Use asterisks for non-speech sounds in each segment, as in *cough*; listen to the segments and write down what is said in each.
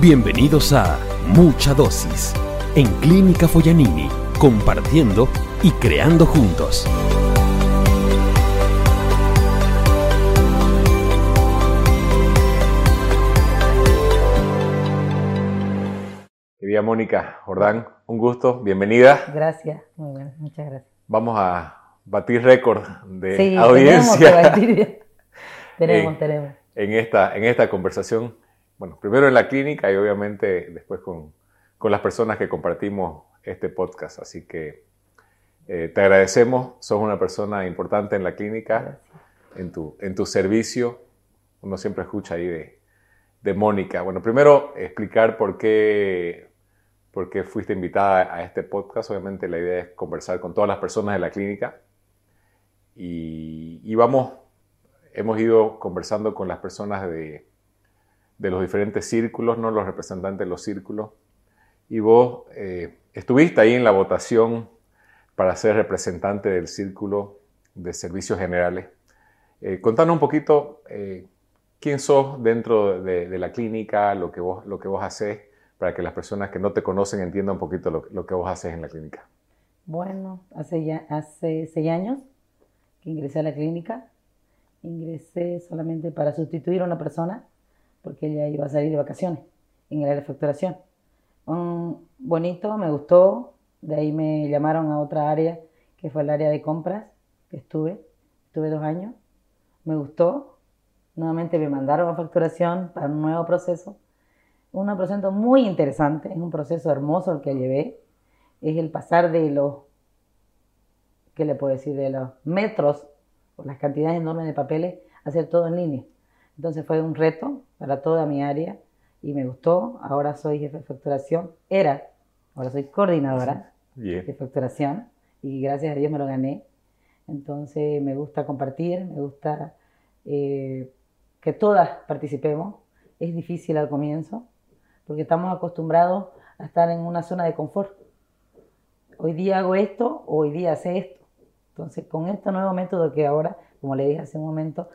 Bienvenidos a Mucha Dosis en Clínica Foyanini, compartiendo y creando juntos. Querida Mónica Jordán, un gusto, bienvenida. Gracias, muy bien, muchas gracias. Vamos a batir récord de Sí, audiencia tenemos que batir. *laughs* tenemos, Eh, tenemos. en esta, en esta conversación. Bueno, primero en la clínica y obviamente después con, con las personas que compartimos este podcast. Así que eh, te agradecemos, sos una persona importante en la clínica, en tu, en tu servicio. Uno siempre escucha ahí de, de Mónica. Bueno, primero explicar por qué, por qué fuiste invitada a este podcast. Obviamente la idea es conversar con todas las personas de la clínica. Y, y vamos, hemos ido conversando con las personas de, de los diferentes círculos, no los representantes de los círculos. Y vos eh, estuviste ahí en la votación para ser representante del círculo de servicios generales. Eh, contanos un poquito eh, quién sos dentro de, la clínica, lo que, vos, lo que vos haces, para que las personas que no te conocen entiendan un poquito lo, lo que vos haces en la clínica. Bueno, hace, ya, hace seis años que ingresé a la clínica. Ingresé solamente para sustituir a una persona porque ella iba a salir de vacaciones en el área de facturación. Un bonito, me gustó. De ahí me llamaron a otra área que fue el área de compras que estuve. Estuve dos años. Me gustó. Nuevamente me mandaron a facturación para un nuevo proceso. Un proceso muy interesante, es un proceso hermoso el que llevé. Es el pasar de los, ¿qué le puedo decir? De los metros o las cantidades enormes de papeles a hacer todo en línea. Entonces fue un reto para toda mi área y me gustó. Ahora soy jefe de facturación. Era, ahora soy coordinadora de facturación y gracias a Dios me lo gané. Entonces me gusta compartir, me gusta eh, que todas participemos. Es difícil al comienzo porque estamos acostumbrados a estar en una zona de confort. Hoy día hago esto, hoy día sé esto. Entonces con este nuevo método que ahora, como le dije hace un momento,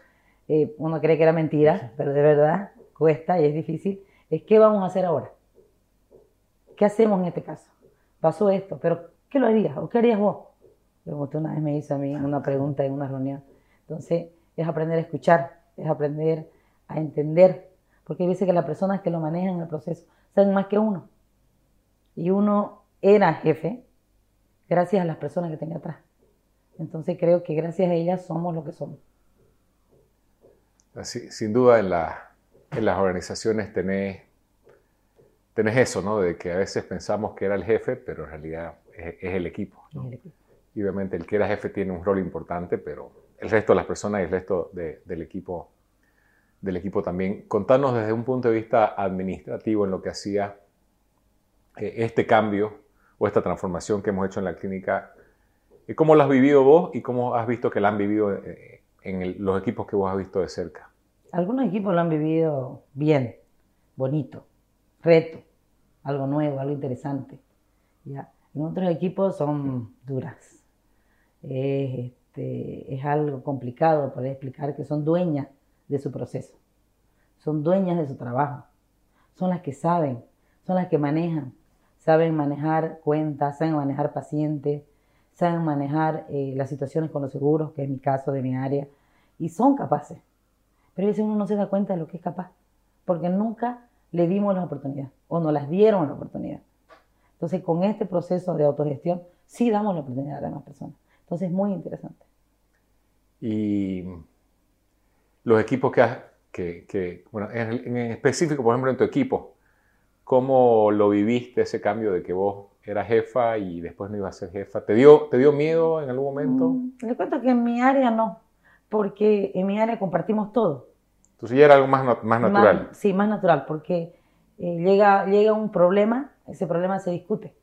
eh, uno cree que era mentira, pero de verdad cuesta y es difícil, es qué vamos a hacer ahora. ¿Qué hacemos en este caso? Pasó esto, pero ¿qué lo harías? ¿O qué harías vos? Como usted una vez me hizo a mí una pregunta en una reunión. Entonces, es aprender a escuchar, es aprender a entender, porque veces que las personas que lo manejan el proceso saben más que uno. Y uno era jefe gracias a las personas que tenía atrás. Entonces creo que gracias a ellas somos lo que somos. Así- sin duda en, la- en las organizaciones tenés, tenés eso, ¿no? De que a veces pensamos que era el jefe, pero en realidad es, es el equipo. ¿no? Es el equipo. Y obviamente el que era jefe tiene un rol importante, pero el resto de las personas y el resto de- del, equipo, del equipo también. Contanos desde un punto de vista administrativo en lo que hacía eh, este cambio o esta transformación que hemos hecho en la clínica. ¿Y ¿Cómo lo has vivido vos y cómo has visto que la han vivido eh, en los equipos que vos has visto de cerca? Algunos equipos lo han vivido bien, bonito, reto, algo nuevo, algo interesante. ¿ya? En otros equipos son duras. Es, este, es algo complicado poder explicar que son dueñas de su proceso, son dueñas de su trabajo, son las que saben, son las que manejan, saben manejar cuentas, saben manejar pacientes, saben manejar eh, las situaciones con los seguros, que es mi caso de mi área, y son capaces. Pero a veces uno no se da cuenta de lo que es capaz, porque nunca le dimos la oportunidad o nos las dieron la oportunidad. Entonces, con este proceso de autogestión, sí damos la oportunidad a las demás personas. Entonces, es muy interesante. Y los equipos que, has- que, que- bueno, en, en específico, por ejemplo, en tu equipo, ¿cómo lo viviste ese cambio de que vos eras jefa y después no ibas a ser jefa? ¿Te dio, te dio miedo en algún momento? Mm, Le cuento que en mi área no, porque en mi área compartimos todo. Entonces ya era algo más, más natural. Más- sí, más natural, porque eh, llega, llega un problema, ese problema se discute.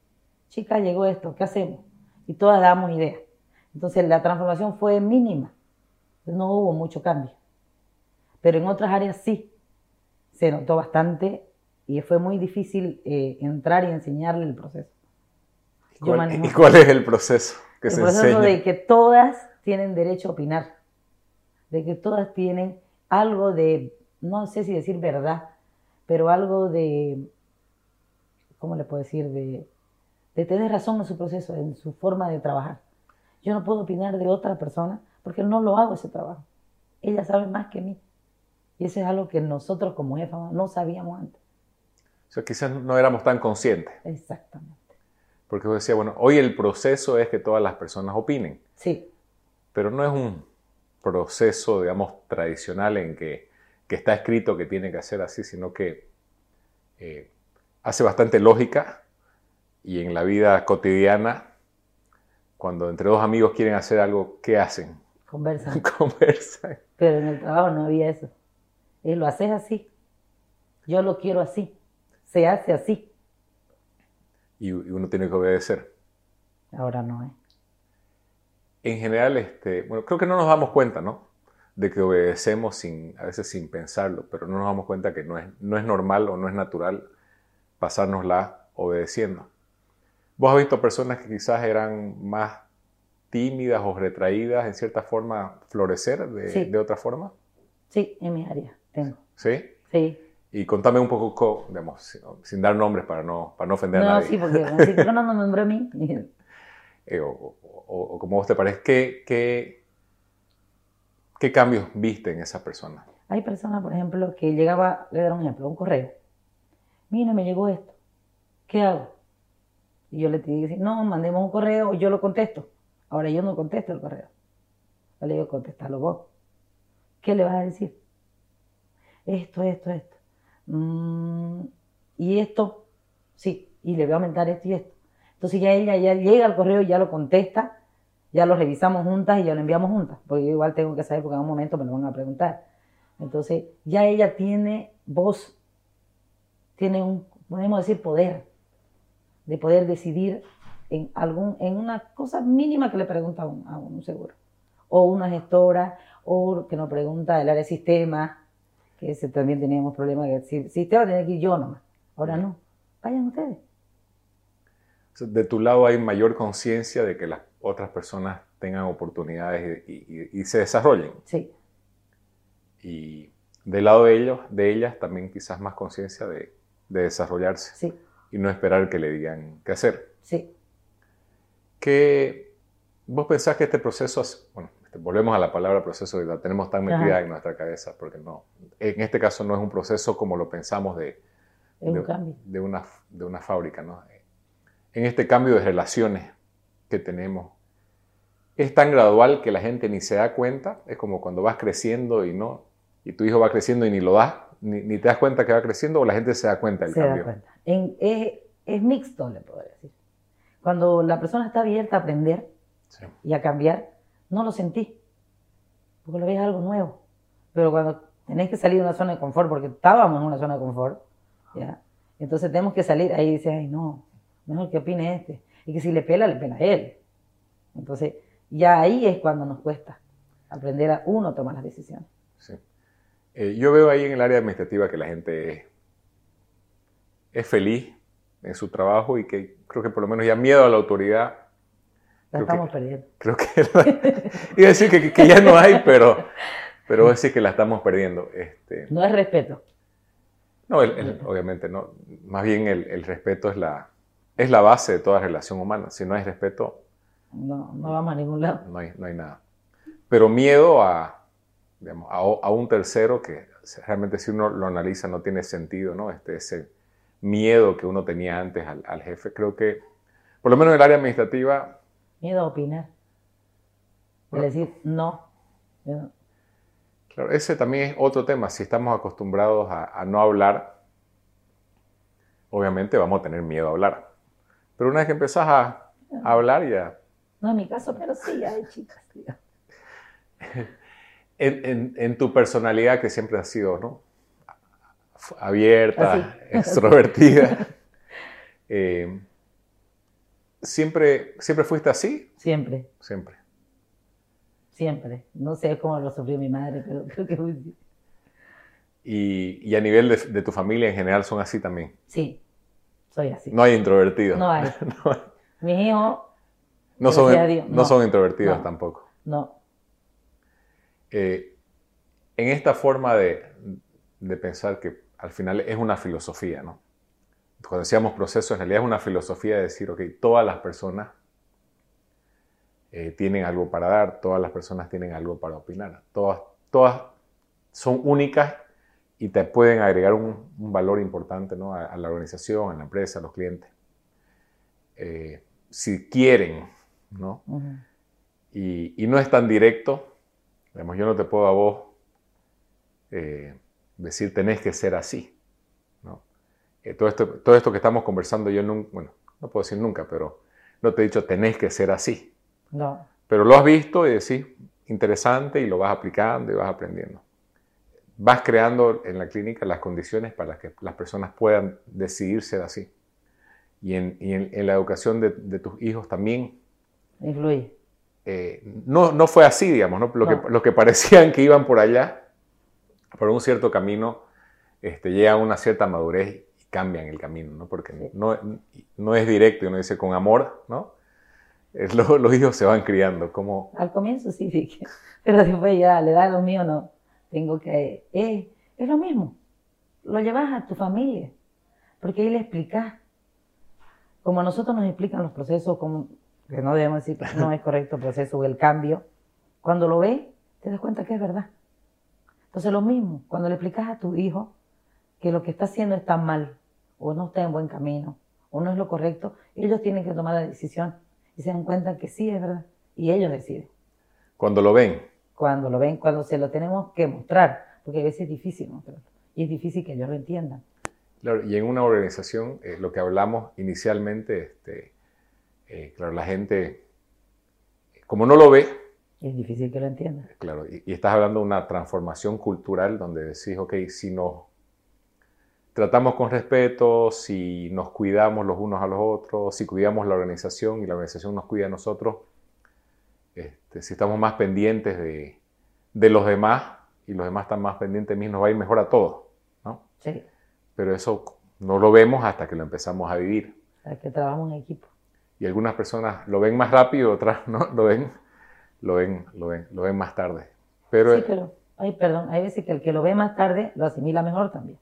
Chica, llegó esto, ¿qué hacemos? Y todas damos ideas. Entonces la transformación fue mínima, no hubo mucho cambio. Pero en otras áreas sí, se notó bastante y fue muy difícil eh, entrar y enseñarle el proceso. Yo ¿Cuál- manejo- *laughs* ¿Y cuál es el proceso que el se proceso enseña? de que todas tienen derecho a opinar, de que todas tienen algo de, no sé si decir verdad, pero algo de, ¿cómo le puedo decir? De, de tener razón en su proceso, en su forma de trabajar. Yo no puedo opinar de otra persona porque no lo hago ese trabajo. Ella sabe más que mí. Y eso es algo que nosotros como jefa no sabíamos antes. O sea, quizás no éramos tan conscientes. Exactamente. Porque yo decía, bueno, hoy el proceso es que todas las personas opinen. Sí. Pero no es un proceso, digamos, tradicional en que, que está escrito que tiene que hacer así, sino que eh, hace bastante lógica y en la vida cotidiana, cuando entre dos amigos quieren hacer algo, ¿qué hacen? Conversan. *laughs* Conversan. Pero en el trabajo no había eso. Y lo haces así. Yo lo quiero así. Se hace así. Y, uno tiene que obedecer. Ahora no es. En general, este, bueno, creo que no nos damos cuenta, ¿no? De que obedecemos sin, a veces sin pensarlo, pero no nos damos cuenta que no es, no es normal o no es natural pasárnosla obedeciendo. ¿Vos has visto personas que quizás eran más tímidas o retraídas en cierta forma florecer de, Sí. de otra forma? Sí, en mi área tengo. ¿Sí? Sí. Y contame un poco, co- digamos, sin, dar nombres para no, para no ofender a No, nadie. sí, porque ¿por qué no me nombró a mí? *laughs* Eh, o, o- o- o como vos te parece, ¿qué, qué, qué cambios viste en esa persona? Hay personas, por ejemplo, que llegaba, le dar un ejemplo, un correo. Mira, me llegó esto. ¿Qué hago? Y yo le tenía que decir, no, mandemos un correo, yo lo contesto. Ahora yo no contesto el correo. Yo le digo, contestalo vos. ¿Qué le vas a decir? Esto, esto, esto. Mm, y esto, sí, y le voy a aumentar esto y esto. Entonces ya ella ya llega al correo y ya lo contesta, ya lo revisamos juntas y ya lo enviamos juntas, porque yo igual tengo que saber porque en un momento me lo van a preguntar. Entonces ya ella tiene voz, tiene un, podemos decir, poder, de poder decidir en, algún, en una cosa mínima que le pregunta a un, a un seguro. O una gestora, o que nos pregunta el área de sistema, que ese también teníamos problemas, que si, sistema tenía que ir yo nomás. Ahora no, vayan ustedes. De tu lado hay mayor conciencia de que las otras personas tengan oportunidades y, y- y se desarrollen. Sí, Y del lado de ellos, de ellas, también quizás más conciencia de, de desarrollarse sí, y no esperar que le digan qué hacer. sí. ¿Qué, ¿Vos pensás que este proceso, es- bueno, volvemos a la palabra proceso y la tenemos tan metida Ajá. en nuestra cabeza, porque no, en este caso no es un proceso como lo pensamos de, Es un de, de una, de una fábrica, ¿no? En este cambio de relaciones que tenemos, es tan gradual que la gente ni se da cuenta, es como cuando vas creciendo y no, y tu hijo va creciendo y ni lo das, ni, ni te das cuenta que va creciendo, o la gente se da cuenta del se da cambio. cuenta. En- es, es mixto, le puedo decir. Cuando la persona está abierta a aprender Sí. y a cambiar, no lo sentí, porque lo ves algo nuevo. Pero cuando tenés que salir de una zona de confort, porque estábamos en una zona de confort, ¿ya? entonces tenemos que salir, ahí dices, ay no, mejor que opine este. Y que si le pela, le pela a él. Entonces, ya ahí es cuando nos cuesta aprender a uno tomar las decisiones. Sí. Eh, yo veo ahí en el área administrativa que la gente es, es feliz en su trabajo y que creo que por lo menos ya miedo a la autoridad, La Creo que- estamos perdiendo. creo que *laughs* iba a decir que, que ya no hay, pero, pero voy a decir que la estamos perdiendo. Este, No es respeto. no, el- el- obviamente no. Más bien el, el respeto es la, es la base de toda relación humana. Si no hay respeto, No, no vamos a ningún lado. no hay, no hay nada. Pero miedo a, digamos, a, a un tercero que realmente si uno lo analiza no tiene sentido, ¿no? Este, ese miedo que uno tenía antes al, al jefe, creo que, por lo menos en el área administrativa, Miedo a opinar. De decir no. Claro, ese también es otro tema. Si estamos acostumbrados a, a no hablar, obviamente vamos a tener miedo a hablar. Pero una vez que empezás a, a hablar, ya No en mi caso, pero sí hay chicas. en, en- en tu personalidad que siempre has sido, ¿no? Abierta, Así. extrovertida. *laughs* eh, ¿siempre, ¿Siempre fuiste así? Siempre, Siempre. siempre. No sé cómo lo sufrió mi madre, pero *laughs* creo que fue así. Y, y a nivel de, de tu familia en general son así también. sí, soy así. No hay introvertidos. No hay. *laughs* no, hay. Mis hijos, No son, Dios, no no. son introvertidos No. tampoco. no. Eh, en esta forma de, de pensar que al final es una filosofía, ¿no? Cuando decíamos proceso, en realidad es una filosofía de decir, ok, todas las personas eh, tienen algo para dar, todas las personas tienen algo para opinar, todas, todas son únicas y te pueden agregar un, valor importante ¿no? a, la organización, a la empresa, a los clientes. Eh, si quieren, ¿no? y, no es tan directo, digamos, yo no te puedo a vos eh, decir tenés que ser así. ¿No? Eh, todo, esto, todo esto que estamos conversando, yo nunca, bueno, no puedo decir nunca, pero no te he dicho tenés que ser así. No. Pero lo has visto y decís, interesante, y lo vas aplicando y vas aprendiendo. Vas creando en la clínica las condiciones para que las personas puedan decidir ser así. Y en, en, la educación de, de, tus hijos también. Influye. Eh, no, no fue así, digamos, ¿no? Lo, Que, lo que parecían que iban por allá, por un cierto camino, este, llegan a una cierta madurez y cambian el camino, ¿no? Porque no, no es directo, uno dice con amor, ¿no? Los, *laughs* los, hijos se van criando, como... Al comienzo sí, sí, *laughs* pero después ya le da lo mío, no. Tengo que... Eh, es lo mismo, lo llevas a tu familia, porque ahí le explicas, como a nosotros nos explican los procesos, como, que no debemos decir que no es correcto el proceso o el cambio, cuando lo ves, te das cuenta que es verdad. Entonces lo mismo, cuando le explicas a tu hijo que lo que está haciendo está mal, o no está en buen camino, o no es lo correcto, ellos tienen que tomar la decisión y se dan cuenta que sí es verdad, y ellos deciden. Cuando lo ven. Cuando lo ven, cuando se lo tenemos que mostrar, porque a veces es difícil mostrarlo, y es difícil que ellos lo entiendan. Claro, y en una organización, eh, lo que hablamos inicialmente, este, eh, claro, la gente, como no lo ve, es difícil que lo entienda. Claro, y, estás hablando de una transformación cultural donde decís, ok, si nos tratamos con respeto, si nos cuidamos los unos a los otros, si cuidamos la organización y la organización nos cuida a nosotros, este, si estamos más pendientes de, de, los demás y los demás están más pendientes de mí, nos va a ir mejor a todos, ¿no? Sí. Pero eso no lo vemos hasta que lo empezamos a vivir. Hasta que trabajamos en equipo. Y algunas personas lo ven más rápido, otras *laughs* no lo ven lo ven, lo ven, lo ven más tarde. Pero, sí, pero, ay, perdón, hay veces que el que lo ve más tarde lo asimila mejor también.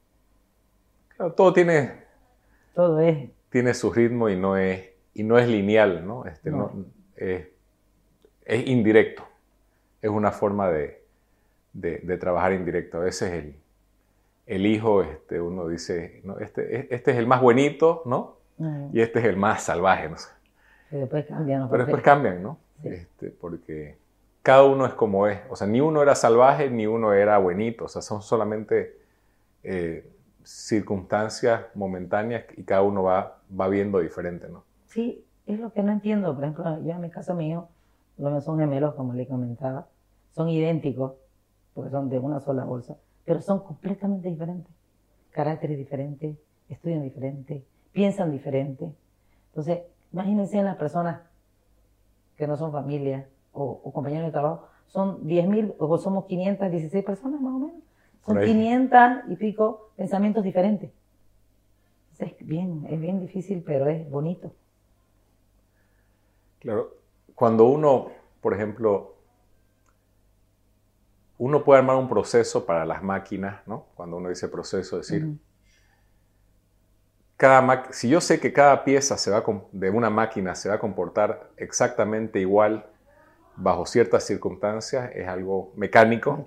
Todo tiene... Todo es... Tiene su ritmo y no es, y no es lineal, ¿no? Este, no. es, es, indirecto. Es una forma de, de, de, trabajar indirecto. A veces el, el hijo, este, uno dice, no, este, este es el más bonito, ¿no? Y este es el más salvaje, no sé. Pero después cambian. Pero después cambian, ¿no? Este, porque cada uno es como es. O sea, ni uno era salvaje, ni uno era buenito. O sea, son solamente eh, circunstancias momentáneas y cada uno va, va viendo diferente, ¿no? Sí, es lo que no entiendo. Por ejemplo, yo en mi caso mío, los son gemelos, como le comentaba. Son idénticos, porque son de una sola bolsa, pero son completamente diferentes. Caracteres diferentes, estudian diferente, piensan diferente. Entonces, imagínense en las personas que no son familia o, compañeros de trabajo, son 10.000 o somos 516 personas más o menos. Son 500 y pico pensamientos diferentes. Es bien, es bien difícil, pero es bonito. Claro, cuando uno, por ejemplo, uno puede armar un proceso para las máquinas, ¿no? Cuando uno dice proceso, decir, si yo sé que cada pieza se va de una máquina se va a comportar exactamente igual bajo ciertas circunstancias, es algo mecánico.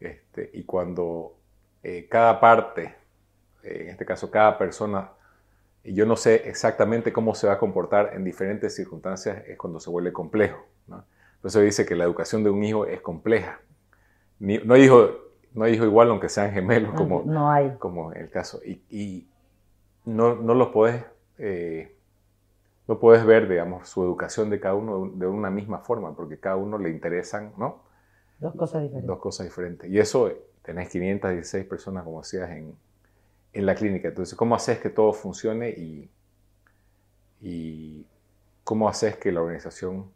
Este, y cuando eh, cada parte, eh, en este caso cada persona, y yo no sé exactamente cómo se va a comportar en diferentes circunstancias, es cuando se vuelve complejo. ¿no? Por eso dice que la educación de un hijo es compleja. no, hay hijo, no hijo igual aunque sean gemelos, como, no hay. como el caso. y no, no lo puedes, eh, no puedes ver, digamos, su educación de cada uno de una misma forma, porque cada uno le interesan, ¿no? Dos cosas diferentes. Dos cosas diferentes. Y eso, tenés 516 personas, como decías, en, en la clínica. Entonces, ¿cómo haces que todo funcione y, y cómo haces que la organización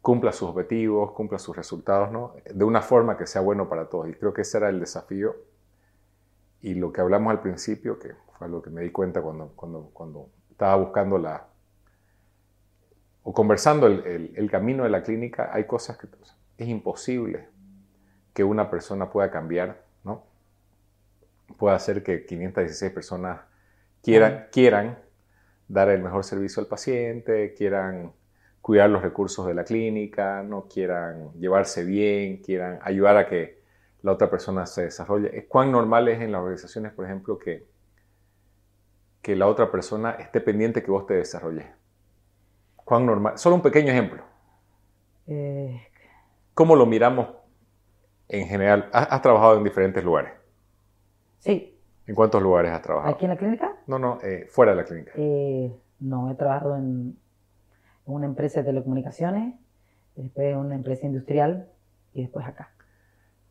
cumpla sus objetivos, cumpla sus resultados, ¿no? De una forma que sea bueno para todos. Y creo que ese era el desafío. Y lo que hablamos al principio, que lo que me di cuenta cuando, cuando, cuando estaba buscando la, o conversando el, el, camino de la clínica, hay cosas que es imposible que una persona pueda cambiar, ¿no? puede hacer que 516 personas quieran, quieran dar el mejor servicio al paciente, quieran cuidar los recursos de la clínica, no quieran llevarse bien, quieran ayudar a que la otra persona se desarrolle. ¿Cuán normal es en las organizaciones, por ejemplo, que, que la otra persona esté pendiente que vos te desarrolles? ¿Cuán normal? Solo un pequeño ejemplo. Eh, ¿Cómo lo miramos en general? ¿Has, has trabajado en diferentes lugares? sí, ¿En cuántos lugares has trabajado? aquí en la clínica. No, no, eh, fuera de la clínica. Eh, no, he trabajado en, una empresa de telecomunicaciones, después en una empresa industrial y después acá.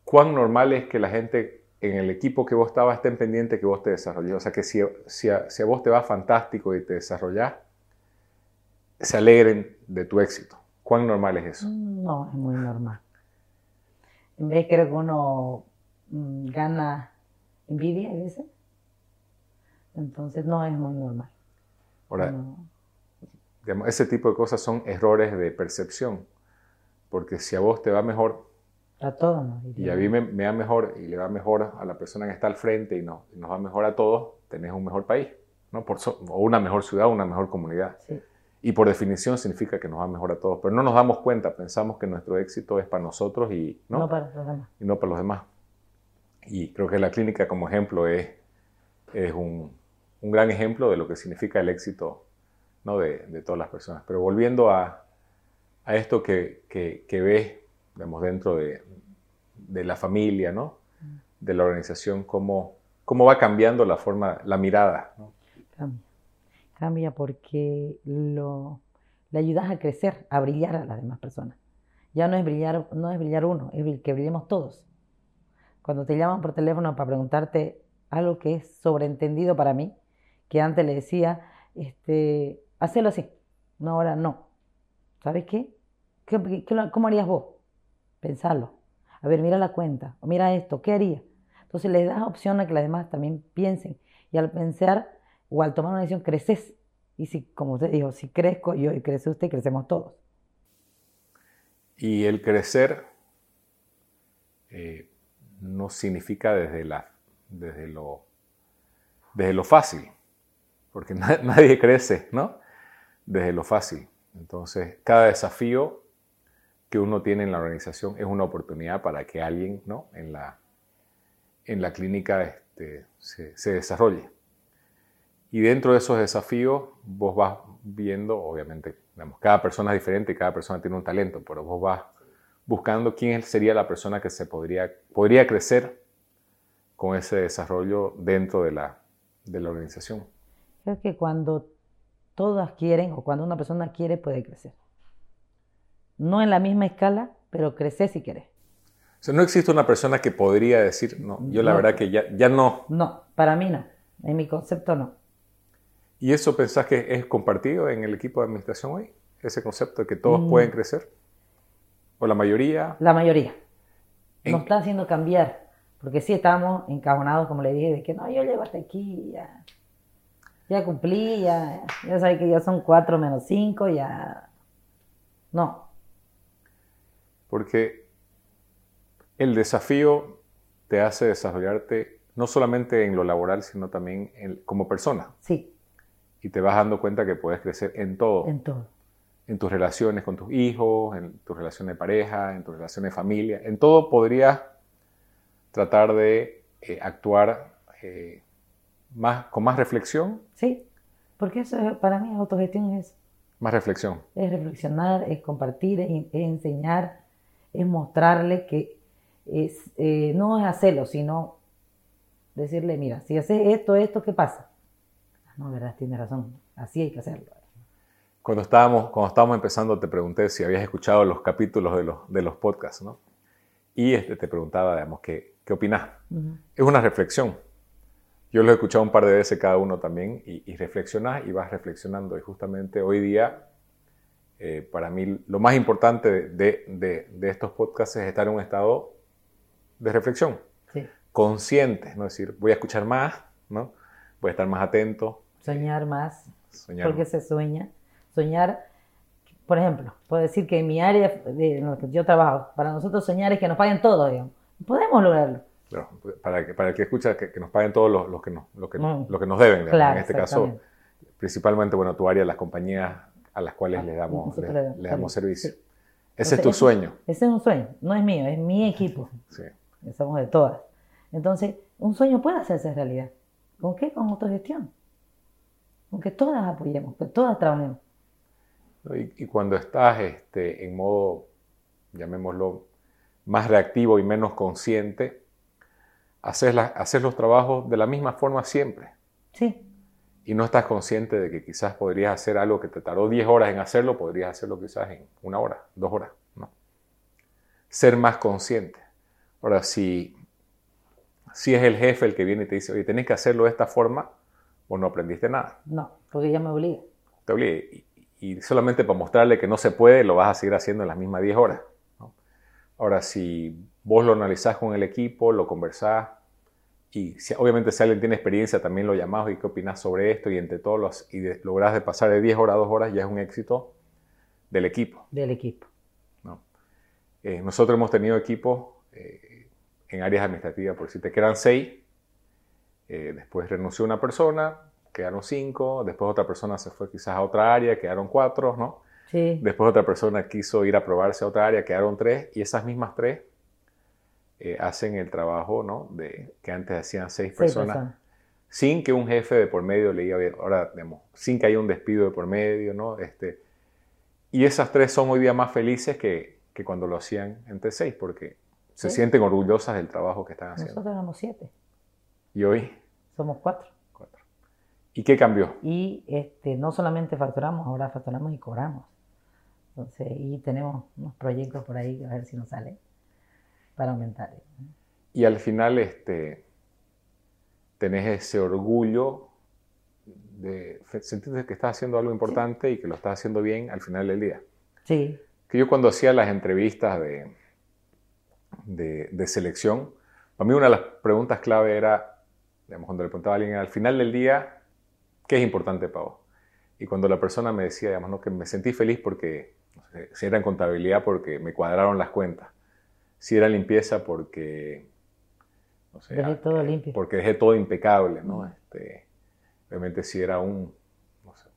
¿Cuán normal es que la gente en el equipo que vos estabas estén pendiente que vos te desarrolles? O sea, que si, si, a, si a vos te va fantástico y te desarrollás, se alegren de tu éxito. ¿Cuán normal es eso? No, es muy normal. En vez creo que uno mm, gana envidia a veces. Entonces no es muy normal. Ahora, No. digamos, ese tipo de cosas son errores de percepción. Porque si a vos te va mejor A todos nos y a mí me, me va mejor y le va mejor a la persona que está al frente y, no, y nos va mejor a todos, tenés un mejor país, ¿no? Por so- o una mejor ciudad, una mejor comunidad. Sí, Y por definición significa que nos va mejor a todos. Pero no nos damos cuenta, pensamos que nuestro éxito es para nosotros y no, no, para los demás. y no para los demás. Y creo que la clínica como ejemplo es, es un, un gran ejemplo de lo que significa el éxito ¿no? de, de todas las personas. Pero volviendo a, a esto que, que, que ves digamos, dentro de, de la familia, ¿no? de la organización, cómo, cómo va cambiando la forma, la mirada. ¿no? Cambia. Cambia porque lo, le ayudas a crecer, a brillar a las demás personas. Ya no es brillar, no es brillar uno, es que brillemos todos. Cuando te llaman por teléfono para preguntarte algo que es sobreentendido para mí, que antes le decía, este, hacelo así, no ahora no. ¿Sabes qué? ¿Qué- qué ¿Cómo harías vos? Pensarlo. A ver, mira la cuenta, o mira esto, ¿qué haría? Entonces le das opción a que las demás también piensen. Y al pensar o al tomar una decisión, creces. Y si, como usted dijo, si crezco yo y crece usted, crecemos todos. Y el crecer eh, no significa desde, la, desde, lo, desde lo fácil, porque *laughs* na- nadie crece, ¿no? Desde lo fácil. Entonces, cada desafío que uno tiene en la organización es una oportunidad para que alguien, ¿no? En la, en la clínica este, se desarrolle. Y dentro de esos desafíos, vos vas viendo, obviamente, digamos, cada persona es diferente y cada persona tiene un talento, pero vos vas buscando quién sería la persona que se podría, podría crecer con ese desarrollo dentro de la, de la organización. Creo que cuando todas quieren o cuando una persona quiere, puede crecer. No en la misma escala, pero crecer si quieres. O sea, no existe una persona que podría decir, no, yo la No. verdad que ya, ya no. No, para mí no. En mi concepto no. ¿Y eso pensás que es compartido en el equipo de administración hoy? Ese concepto de que todos Mm. pueden crecer. ¿O la mayoría? La mayoría. En- Nos está haciendo cambiar. Porque sí estamos encajonados, como le dije, de que no, yo llego hasta aquí, ya, ya cumplí, ya, ya sabes que ya son cuatro menos cinco, ya. No, Porque el desafío te hace desarrollarte no solamente en lo laboral, sino también en- como persona. sí, Y te vas dando cuenta que puedes crecer en todo. en todo. en tus relaciones con tus hijos, en tus relaciones de pareja, en tus relaciones de familia. En todo podrías tratar de eh, actuar eh, más, con más reflexión, Sí, porque eso es- para mí autogestión es, más reflexión. es reflexionar, es compartir, es, es enseñar, es mostrarle que es, eh, no es hacerlo, sino decirle, mira, si haces esto, esto, ¿qué pasa? No, verdad, tiene razón, así hay que hacerlo. Cuando estábamos, cuando estábamos empezando te pregunté si habías escuchado los capítulos de los, de los podcasts, ¿no? Y este, te preguntaba, digamos, ¿qué, qué opinas? Es una reflexión. Yo lo he escuchado un par de veces cada uno también y, y reflexionas y vas reflexionando. Y justamente hoy día, eh, para mí, lo más importante de, de- de estos podcasts es estar en un estado de reflexión, Sí, consciente, ¿no? Es decir, voy a escuchar más, ¿no? Voy a estar más atento, soñar más, soñar. porque se sueña. Soñar, por ejemplo, puedo decir que en mi área de en lo que yo trabajo, para nosotros soñar es que nos paguen todo, digamos. Podemos lograrlo. para, que, para el que escucha, que, nos paguen todos los, que, nos, lo que, lo que nos deben. en este caso, principalmente, bueno, tu área, las compañías a las cuales ah, le damos, le, damos servicio. Ese es tu sueño. Ese es un sueño, no es mío, es mi equipo. Sí. Somos de todas. Entonces, un sueño puede hacerse realidad. ¿Con qué? Con autogestión. Con que todas apoyemos, que todas trabajemos. Y, cuando estás este, en modo, llamémoslo, más reactivo y menos consciente, haces, la, haces los trabajos de la misma forma siempre. Sí. Y no estás consciente de que quizás podrías hacer algo que te tardó 10 horas en hacerlo, podrías hacerlo quizás en una hora, dos horas. ¿no? Ser más consciente. Ahora, si, si es el jefe el que viene y te dice, oye, tenés que hacerlo de esta forma, o no aprendiste nada. No, porque ya me obliga. Te obliga. Y, solamente para mostrarle que no se puede, lo vas a seguir haciendo en las mismas 10 horas. Ahora, si vos lo analizás con el equipo, lo conversás, y si, obviamente si alguien tiene experiencia, también lo llamás y qué opinás sobre esto, y entre todos los, y lográs de pasar de 10 horas a 2 horas, ya es un éxito del equipo. Del equipo. Eh, nosotros hemos tenido equipos eh, en áreas administrativas, por decirte que eran 6, eh, después renunció una persona, quedaron cinco, después otra persona se fue quizás a otra área, quedaron cuatro, ¿no? Sí. Después otra persona quiso ir a probarse a otra área, quedaron tres, y esas mismas tres eh, hacen el trabajo, ¿no? De, que antes hacían seis personas, sin que un jefe de por medio le diga, ahora, digamos, sin que haya un despido de por medio, ¿no? Este, y esas tres son hoy día más felices que, que cuando lo hacían entre seis, porque se sienten orgullosas del trabajo que están haciendo. Nosotros éramos siete. ¿Y hoy? Somos cuatro. cuatro. ¿Y qué cambió? Y este, no solamente facturamos, ahora facturamos y cobramos. Entonces, y tenemos unos proyectos por ahí, a ver si nos sale, para aumentar. Y al final, este, tenés ese orgullo de sentirte que estás haciendo algo importante y que lo estás haciendo bien al final del día. Sí. Que yo cuando hacía las entrevistas de, de, de selección, para mí una de las preguntas clave era, cuando le preguntaba a alguien al final del día, ¿qué es importante para vos? Y cuando la persona me decía, digamos, ¿no? que me sentí feliz porque, si era en contabilidad, porque me cuadraron las cuentas, si era limpieza, porque, no sé, dejé todo eh, limpio. porque dejé todo impecable, ¿no? Este, obviamente si era un,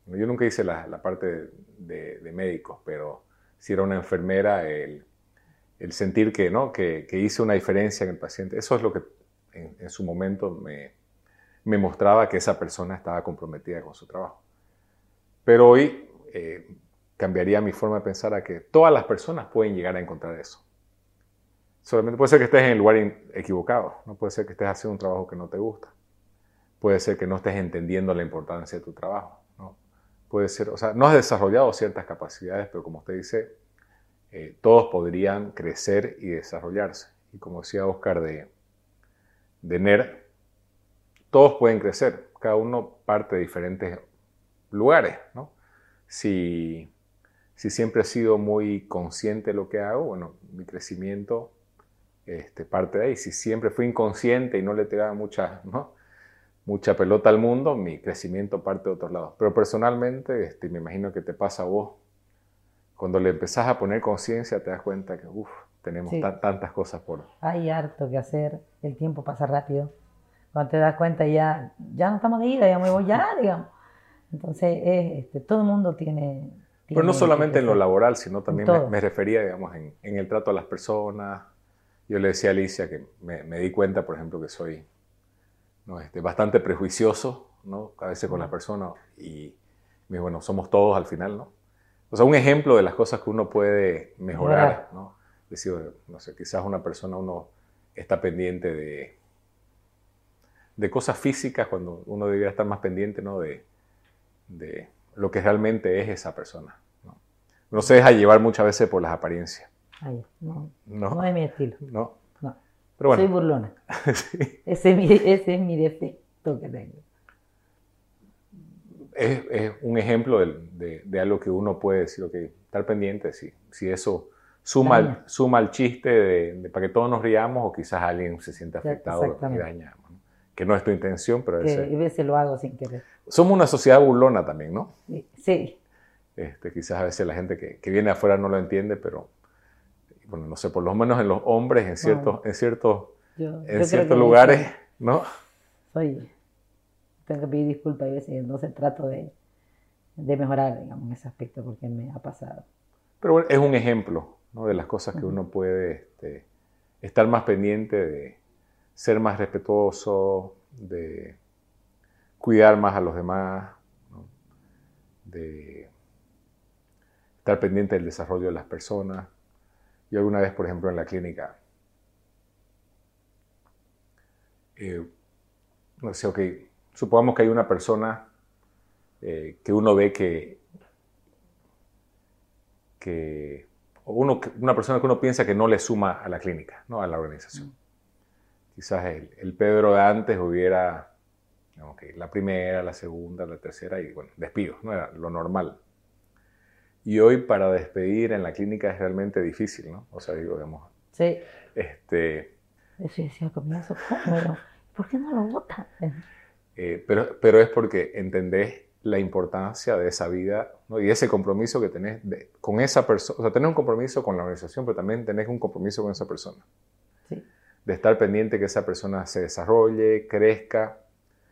yo nunca hice la, parte de, de, médicos, pero si era una enfermera, el, el sentir que, ¿no? Que, que, hice una diferencia en el paciente, eso es lo que en su momento me, me mostraba que esa persona estaba comprometida con su trabajo. Pero hoy eh, cambiaría mi forma de pensar a que todas las personas pueden llegar a encontrar eso. Solamente puede ser que estés en el lugar equivocado, no puede ser que estés haciendo un trabajo que no te gusta, puede ser que no estés entendiendo la importancia de tu trabajo, ¿no? puede ser, o sea, no has desarrollado ciertas capacidades, pero como usted dice, eh, todos podrían crecer y desarrollarse. Y como decía Oscar de, de NER, todos pueden crecer, cada uno parte de diferentes lugares, ¿no? Si, si siempre he sido muy consciente de lo que hago, bueno, mi crecimiento este, parte de ahí. Si siempre fui inconsciente y no le tiraba mucha, ¿no? mucha pelota al mundo, mi crecimiento parte de otros lados. Pero personalmente, este, me imagino que te pasa a vos, cuando le empezás a poner conciencia, te das cuenta que, uff, tenemos tantas cosas por... Hay harto que hacer, el tiempo pasa rápido cuando te das cuenta ya, ya no estamos de ida, ya me voy ya, *laughs* digamos. Entonces, este, todo el mundo tiene... Pero no solamente en lo laboral, sino también me, refería, digamos, en, en, el trato a las personas. Yo le decía a Alicia que me, me di cuenta, por ejemplo, que soy ¿no? este, bastante prejuicioso, ¿no? A veces con las personas y, bueno, somos todos al final, ¿no? O sea, un ejemplo de las cosas que uno puede mejorar, ¿no? Decir, no sé, quizás una persona, uno está pendiente de de cosas físicas cuando uno debería estar más pendiente ¿no? de, de lo que realmente es esa persona. ¿no? Uno se deja llevar muchas veces por las apariencias. Ay, no, no, es mi estilo. No. no. Pero bueno. Soy burlona. *laughs* ese, es mi, ese, es mi, defecto que tengo. Es, es un ejemplo de, de, algo que uno puede decir, ok, estar pendiente, si, si eso suma, suma el chiste de, para que todos nos riamos o quizás alguien se siente afectado y daña que no es tu intención, pero a veces lo hago sin querer. Somos una sociedad burlona también, ¿no? Sí. Este, quizás a veces la gente que, que, viene afuera no lo entiende, pero bueno, no sé, por lo menos en los hombres, en ciertos, en ciertos en ciertos lugares, ¿no? Soy, tengo que pedir disculpas a veces, entonces trato de, de mejorar, digamos, ese aspecto porque me ha pasado. Pero bueno, es un ejemplo ¿no? de las cosas que uno puede este, estar más pendiente de ser más respetuoso, de cuidar más a los demás, de estar pendiente del desarrollo de las personas. Yo alguna vez, por ejemplo, en la clínica, eh, ok, supongamos que hay una persona eh, que uno ve que, una persona que uno piensa que no le suma a la clínica, ¿no? a la organización. Quizás el, Pedro de antes hubiera, que la primera, la segunda, la tercera y bueno, despidos, no era lo normal. Y hoy para despedir en la clínica es realmente difícil, ¿no? O sea, digo, digamos. Sí. Este. Eso decía al comienzo, ¿cómo? ¿Por qué no lo votan? Eh, pero, pero es porque entendés la importancia de esa vida ¿no? y ese compromiso que tenés con esa persona. O sea, tenés un compromiso con la organización, pero también tenés un compromiso con esa persona. De estar pendiente que esa persona se desarrolle, crezca.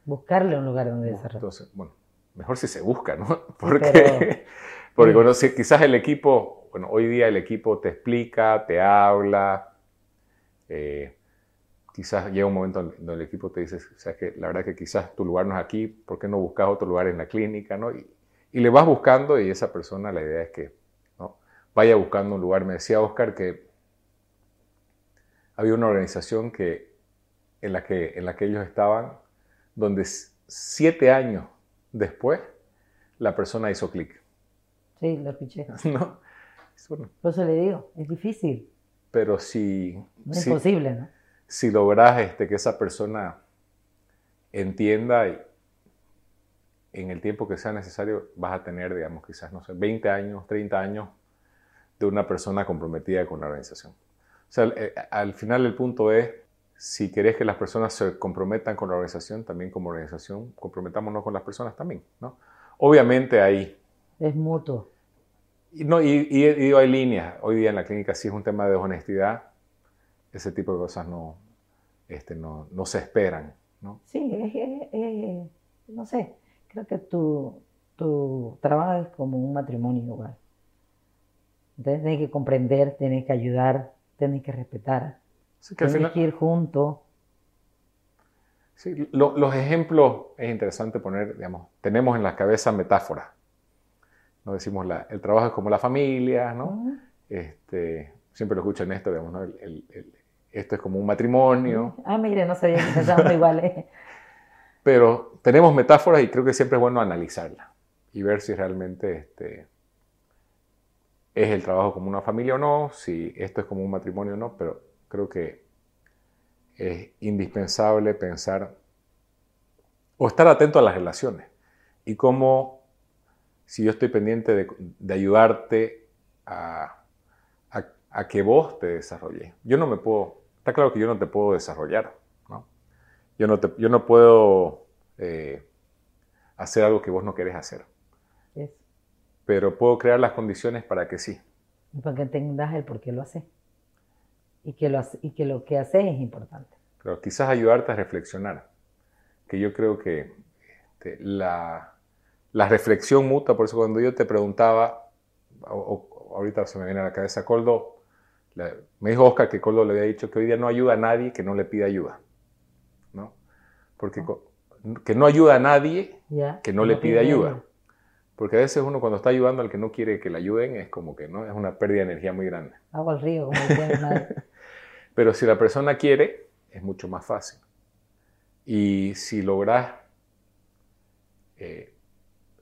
Buscarle un lugar donde desarrollar. Entonces, bueno, mejor si se busca, ¿no? *laughs* Porque, *laughs* porque bueno, quizás el equipo, bueno, hoy día el equipo te explica, te habla, eh, quizás llega un momento donde el equipo te dice, o sea, que la verdad que quizás tu lugar no es aquí, ¿por qué no buscas otro lugar en la clínica? ¿no? Y, le vas buscando y esa persona, la idea es que ¿no? vaya buscando un lugar. Me decía Oscar que había una organización que, en, la que, en la que ellos estaban, donde siete años después la persona hizo clic. Sí, lo escuché. *laughs* ¿No? Por eso le digo, es difícil. Pero si... No es imposible, ¿no? si logras este, que esa persona entienda y en el tiempo que sea necesario vas a tener, digamos, quizás, no sé, 20 años, 30 años de una persona comprometida con la organización. Sea, eh, al final el punto es, si querés que las personas se comprometan con la organización, también como organización, comprometámonos con las personas también, ¿no? Obviamente hay... Es mutuo. Y, no, y, y hay líneas. Hoy día en la clínica sí es un tema de honestidad. Ese tipo de cosas no, este, no, no se esperan. ¿no? Sí, no sé, creo que tu, tu trabajo es como un matrimonio igual. Entonces tienes que comprender, tienes que ayudar, tienes que respetar, tienes que ir juntos. Sí, los ejemplos es interesante poner, digamos, tenemos en la cabeza metáforas. ¿no? Decimos, la, el trabajo es como la familia, ¿no? este, siempre lo escucho en esto, digamos, ¿no? el, esto es como un matrimonio. Ah, mire, no sabía que pensábamos *laughs* iguales. Pero tenemos metáforas y creo que siempre es bueno analizarla y ver si realmente este, es el trabajo como una familia o no, si esto es como un matrimonio o no, pero creo que es indispensable pensar o estar atento a las relaciones y cómo si yo estoy pendiente de, ayudarte a, a, que vos te desarrolles. Yo no me puedo está claro que yo no te puedo desarrollar, ¿no? Yo no, yo no puedo eh, hacer algo que vos no querés hacer. Pero puedo crear las condiciones para que sí. Y para que entendas el por qué lo haces. Y que lo, y que lo que haces es importante. Pero quizás ayudarte a reflexionar. Que yo creo que este, la, la, reflexión mutua, por eso cuando yo te preguntaba, ahorita se me viene a la cabeza, Coldo, me dijo Oscar que Coldo le había dicho que hoy día no ayuda a nadie que no le pida ayuda. ¿no? Porque ah. que no ayuda a nadie que no, le pide ayuda. Porque a veces uno cuando está ayudando al que no quiere que le ayuden es como que no es una pérdida de energía muy grande. Agua al río, como. *laughs* Pero si la persona quiere, es mucho más fácil. Y si logras eh,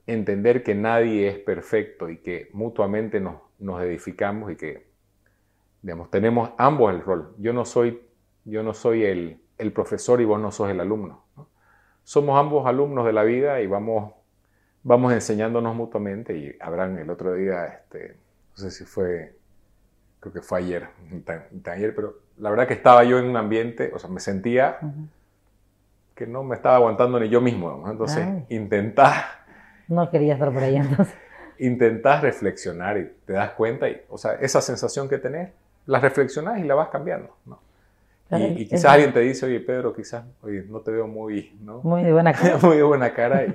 entender que nadie es perfecto y que mutuamente nos, nos edificamos y que Digamos, tenemos ambos el rol. Yo no soy, yo no soy el, el profesor y vos no sos el alumno. Somos ambos alumnos de la vida y vamos, vamos enseñándonos mutuamente. Y habrán el otro día, este, no sé si fue, creo que fue ayer, ayer, pero la verdad que estaba yo en un ambiente, o sea, me sentía que no me estaba aguantando ni yo mismo. Entonces, intentar... No quería estar por ahí entonces. *laughs* Intentás reflexionar y te das cuenta, y, o sea, esa sensación que tenés, la reflexionas y la vas cambiando. ¿no? Y, quizás alguien te dice, oye Pedro, quizás oye, no te veo muy, ¿no? Muy de buena *laughs* cara. muy de buena cara y,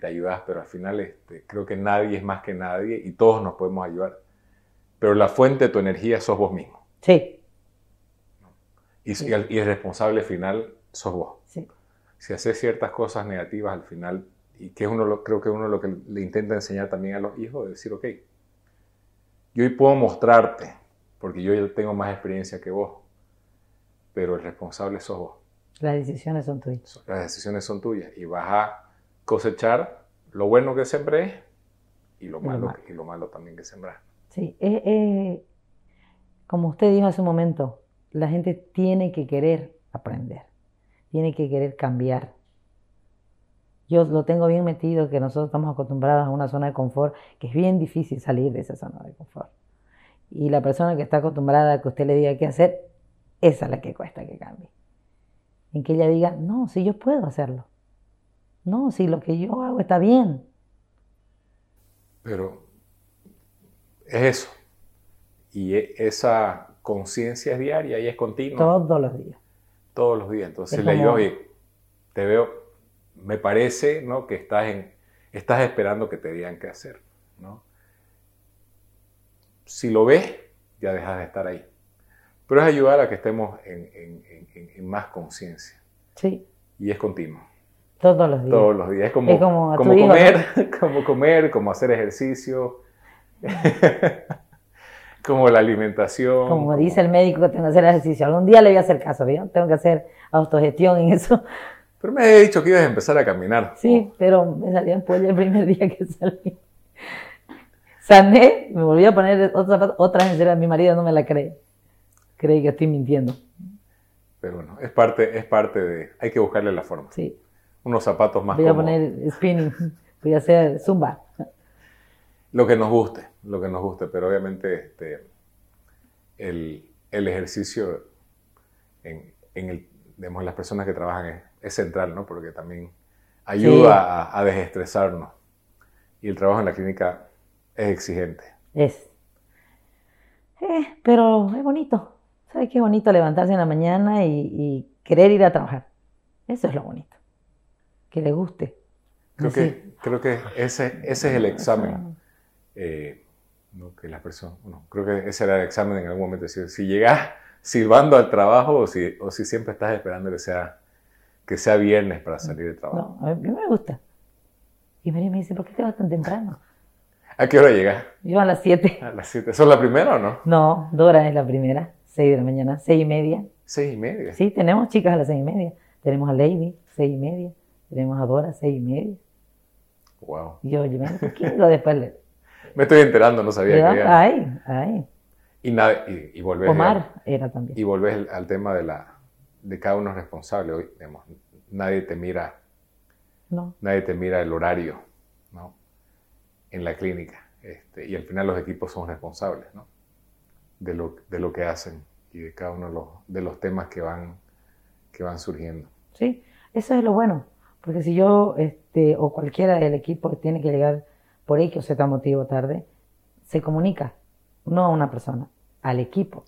te ayudas, pero al final este, creo que nadie es más que nadie y todos nos podemos ayudar. Pero la fuente de tu energía sos vos mismo. Sí. Y, y, el, responsable final sos vos. Sí. Si haces ciertas cosas negativas al final, y que uno lo, creo que uno lo que le intenta enseñar también a los hijos, es decir, ok, yo hoy puedo mostrarte, porque yo ya tengo más experiencia que vos, pero el responsable sos vos. Las decisiones son tuyas. Las decisiones son tuyas y vas a cosechar lo bueno que sembré y lo, malo, y lo malo también que sembrar. Sí, como usted dijo hace un momento, la gente tiene que querer aprender, tiene que querer cambiar. Yo lo tengo bien metido que nosotros estamos acostumbrados a una zona de confort, que es bien difícil salir de esa zona de confort. Y la persona que está acostumbrada a que usted le diga qué hacer, esa es la que cuesta que cambie. En que ella diga, no, si yo puedo hacerlo. No, si lo que yo hago está bien. Pero es eso. Y e, esa conciencia es diaria y es continua. Todos los días. Todos los días. Entonces le digo, oye, te veo, me parece ¿no? que estás, en, estás esperando que te digan qué hacer. ¿no? Si lo ves, ya dejas de estar ahí. Pero es ayudar a que estemos en, más conciencia. Sí. Y es continuo. Todos los días. Todos los días. Es como, como, comer, *laughs* como comer, como hacer ejercicio. *laughs* como la alimentación. Como, dice el médico que tengo que hacer ejercicio. Algún día le voy a hacer caso, ¿vio? Tengo que hacer autogestión en eso. Pero me había dicho que ibas a empezar a caminar. Sí, pero me salió en el primer día que salí. Sané, me volví a poner otras otra en mi marido no me la cree. Cree que estoy mintiendo. Pero bueno, es parte, es parte de... Hay que buscarle la forma. Sí. Unos zapatos más Voy a poner spinning, voy a hacer zumba. Lo que nos guste, lo que nos guste, pero obviamente este, el, ejercicio en, el, las personas que trabajan es, central, ¿no? Porque también ayuda a, desestresarnos. Y el trabajo en la clínica es exigente. Es. Eh, pero es bonito. ¿Sabes qué bonito levantarse en la mañana y, querer ir a trabajar? Eso es lo bonito. Que le guste. Creo, que, creo que ese, ese es el examen. Eh, que las personas, creo que ese era el examen en algún momento. Si, si llegas silbando al trabajo o si, o si siempre estás esperando que sea, que sea viernes para salir de trabajo. No, a mí me gusta. Y María me dice, ¿por qué te vas tan temprano? ¿A qué hora llegas? Yo a las 7. ¿A las 7? ¿Son la primera o no? No, Dora es la primera. 6 de la mañana, 6 y media. 6 y media. Sí, tenemos chicas a las 6 y media. Tenemos a Lady, 6 y media. Tenemos a Dora, 6 y media. Wow. Y yo, yo me después. Le... *laughs* me estoy enterando, no sabía que había. Ay, ay. Y, nada, y, y volvés, Omar era también. Y volvés al tema de, la, de cada uno es responsable. Hoy, digamos, nadie te mira. No. Nadie te mira el horario, ¿no? En la clínica. Este, y al final los equipos son responsables, ¿no? de lo, de lo que hacen y de cada uno de los, de los temas que van, que van surgiendo. Sí, eso es lo bueno, porque si yo este, o cualquiera del equipo tiene que llegar por X o Z motivo tarde, se comunica, no a una persona, al equipo.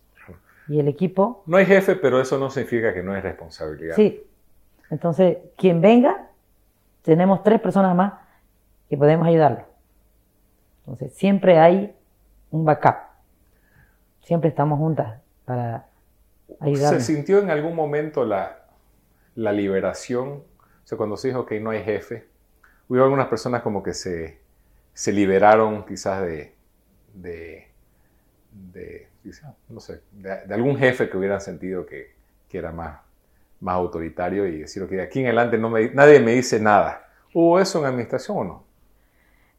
Y el equipo... No hay jefe, pero eso no significa que no es responsabilidad. Sí. Entonces, quien venga, tenemos tres personas más que podemos ayudarlo. Entonces, siempre hay un backup siempre estamos juntas para ayudar. ¿Se sintió en algún momento la, la liberación? O sea, cuando se dijo que no hay jefe, hubo algunas personas como que se, se liberaron quizás de, de, de no sé, de, algún jefe que hubieran sentido que, que, era más, más autoritario y decir, que de aquí en adelante no me, nadie me dice nada. ¿Hubo eso en administración o no?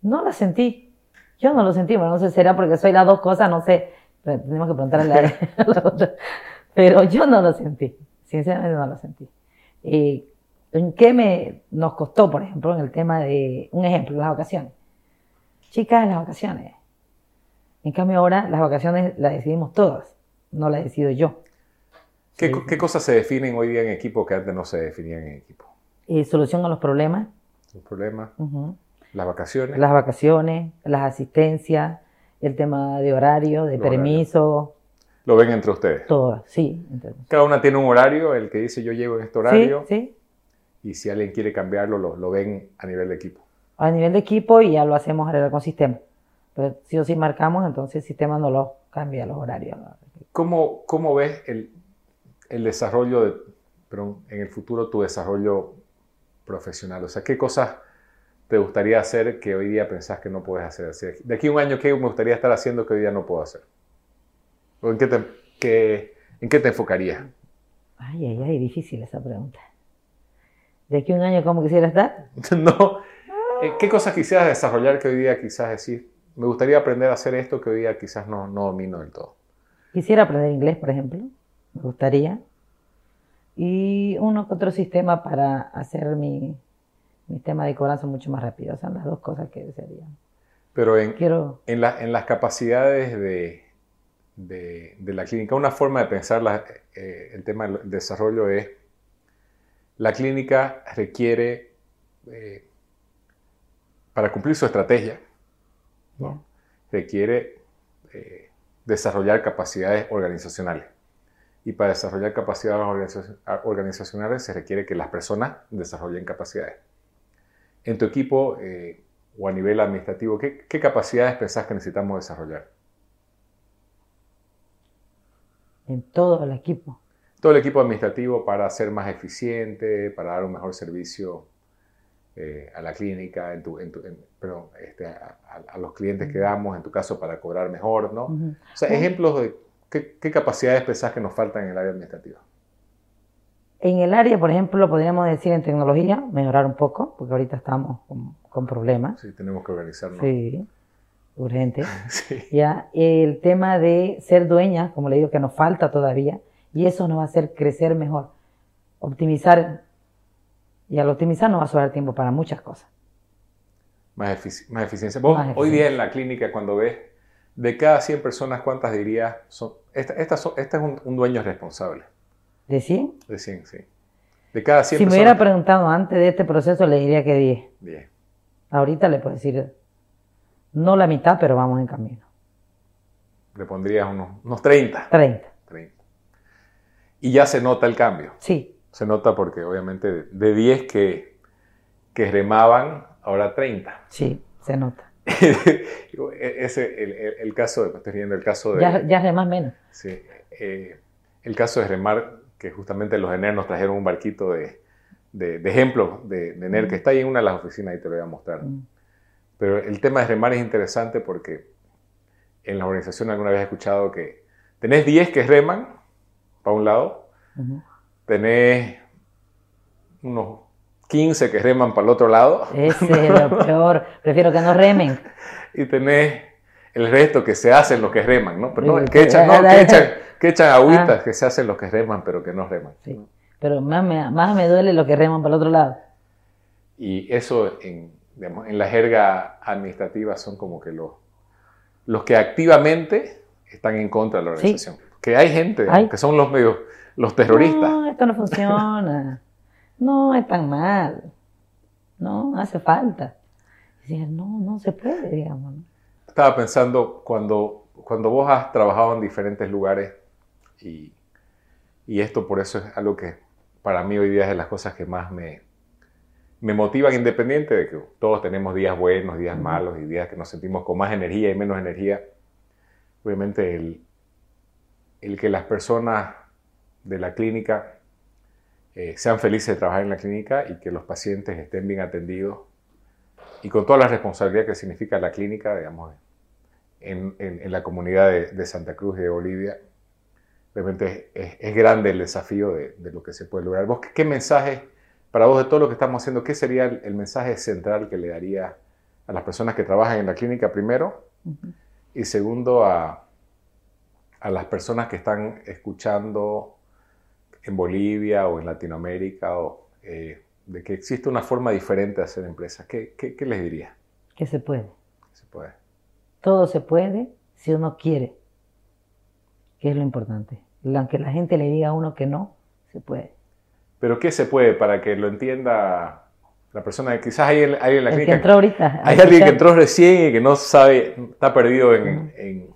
No lo sentí. Yo no lo sentí, bueno, no sé, será porque soy las dos cosas, no sé tenemos que preguntarle a la, otra. *laughs* Pero yo no lo sentí, sinceramente no lo sentí. ¿En qué me, nos costó, por ejemplo, en el tema de, un ejemplo, las vacaciones? Chicas, las vacaciones. En cambio ahora las vacaciones las decidimos todas, no las decido yo. ¿Qué, ¿Qué, cosas se definen hoy día en equipo que antes no se definían en equipo? Eh, solución a los problemas. Los problemas. Las vacaciones. Las vacaciones, las asistencias, el tema de horario, de permiso. Lo ven entre ustedes. Todas, sí. Cada una tiene un horario, el que dice yo llego en este horario. Sí, sí. Y si alguien quiere cambiarlo, lo, lo ven a nivel de equipo. A nivel de equipo y ya lo hacemos arreglar con sistema. Pero si o si marcamos, entonces el sistema no lo cambia los horarios. ¿Cómo, cómo ves el, el desarrollo de, perdón, en el futuro tu desarrollo profesional? O sea, ¿qué cosas te gustaría hacer que hoy día pensás que no puedes hacer? De aquí a un año, ¿qué me gustaría estar haciendo que hoy día no puedo hacer? ¿O en qué te, en qué te enfocarías? Ay, ay, ay, difícil esa pregunta. ¿De aquí a un año cómo quisiera estar? *laughs* no. Eh, ¿Qué cosas quisieras desarrollar que hoy día quizás decir, me gustaría aprender a hacer esto que hoy día quizás no, no domino del todo? Quisiera aprender inglés, por ejemplo. Me gustaría. Y uno otro sistema para hacer mi, mi tema de cobranza mucho más rápido. Son las dos cosas que desearía. Pero en, Quiero... en, la, en las capacidades de, de, de, la clínica, una forma de pensar la, eh, el tema del desarrollo es, la clínica requiere, eh, para cumplir su estrategia, requiere eh, desarrollar capacidades organizacionales. Y para desarrollar capacidades organizacionales se requiere que las personas desarrollen capacidades. En tu equipo eh, o a nivel administrativo, ¿qué, capacidades pensás que necesitamos desarrollar? En todo el equipo. Todo el equipo administrativo para ser más eficiente, para dar un mejor servicio eh, a la clínica, en tu, en este, a, los clientes que damos, en tu caso para cobrar mejor, ¿no? O sea, ejemplos de ¿Qué, capacidades pensás que nos faltan en el área administrativa? En el área, por ejemplo, podríamos decir en tecnología, mejorar un poco, porque ahorita estamos con, problemas. Sí, tenemos que organizarnos. Sí, urgente. *laughs* sí. Ya, el tema de ser dueña, como le digo, que nos falta todavía, y eso nos va a hacer crecer mejor. Optimizar, y al optimizar nos va a sobrar tiempo para muchas cosas. Más, más eficiencia. Vos, hoy día en la clínica, cuando ves de cada 100 personas, ¿cuántas dirías son? Esta, esta, es un, dueño responsable. ¿De 100? De 100, sí. De cada 100 Si me hubiera preguntado antes de este proceso, le diría que 10. 10. Ahorita le puedo decir, no la mitad, pero vamos en camino. Le pondrías unos, unos 30. 30. 30. Y ya se nota el cambio. Sí. Se nota porque obviamente de 10 que, que remaban, ahora 30. Sí, se nota. *laughs* Ese, el, el, caso, de, estoy viendo el caso de... Ya, ya menos. Sí, eh, el caso de remar, que justamente los ENER nos trajeron un barquito de, de, de ejemplos de, de ENER, que está ahí en una de las oficinas, ahí te lo voy a mostrar. Pero el tema de remar es interesante porque en la organización alguna vez he escuchado que tenés 10 que reman para un lado, tenés unos 15 que reman para el otro lado. Ese es lo *laughs* peor. Prefiero que no remen. y tenés el resto que se hacen los que reman, ¿no? Pero no, que echan, no, *laughs* que echan, que echan agüitas, ah. que se hacen los que reman, pero que no reman. Sí. Pero más me, más me duele lo que reman para el otro lado. Y eso en, digamos, en la jerga administrativa son como que los, los que activamente están en contra de la organización. Que hay gente que son los medios, los terroristas. No, esto no funciona no es tan mal, no hace falta. Decía, no, no se puede, digamos. Estaba pensando cuando, cuando vos has trabajado en diferentes lugares y, y esto por eso es algo que para mí hoy día es de las cosas que más me, me motivan, independiente de que todos tenemos días buenos, días malos y días que nos sentimos con más energía y menos energía. Obviamente el, el que las personas de la clínica eh, sean felices de trabajar en la clínica y que los pacientes estén bien atendidos y con toda la responsabilidad que significa la clínica, digamos, en, en, la comunidad de, Santa Cruz y de Bolivia. Realmente es, grande el desafío de, de, lo que se puede lograr. ¿Vos qué, mensaje, para vos de todo lo que estamos haciendo, qué sería el, mensaje central que le daría a las personas que trabajan en la clínica primero? Y segundo, a, a las personas que están escuchando en Bolivia o en Latinoamérica o eh, de que existe una forma diferente de hacer empresas, ¿qué, qué, les diría? Que se puede. Se puede. Todo se puede si uno quiere, que es lo importante. Aunque la gente le diga a uno que no, se puede. Pero ¿qué se puede para que lo entienda la persona? Quizás hay, hay en la clínica... Que entró ahorita. Hay alguien que *laughs* entró recién y que no sabe, está perdido en, en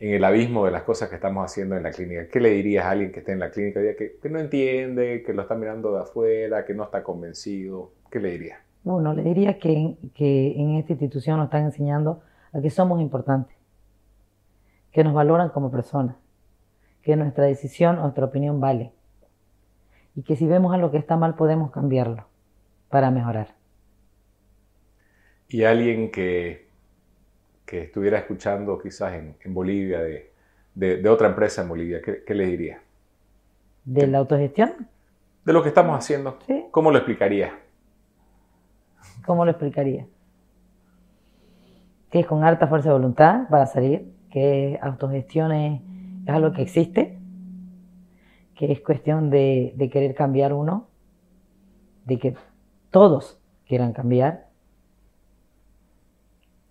el abismo de las cosas que estamos haciendo en la clínica. ¿Qué le dirías a alguien que esté en la clínica que, que no entiende, que lo está mirando de afuera, que no está convencido? ¿Qué le dirías? Bueno, le diría que, que en esta institución nos están enseñando a que somos importantes, que nos valoran como personas, que nuestra decisión, nuestra opinión vale y que si vemos algo que está mal podemos cambiarlo para mejorar. Y alguien que, que estuviera escuchando quizás en, en Bolivia, de, de, de, otra empresa en Bolivia, ¿qué, qué le diría? ¿De la autogestión? De lo que estamos haciendo. Sí. ¿Cómo lo explicaría? ¿Cómo lo explicaría? Que es con harta fuerza de voluntad para salir, que autogestión es, es algo que existe, que es cuestión de, de, querer cambiar uno, de que todos quieran cambiar.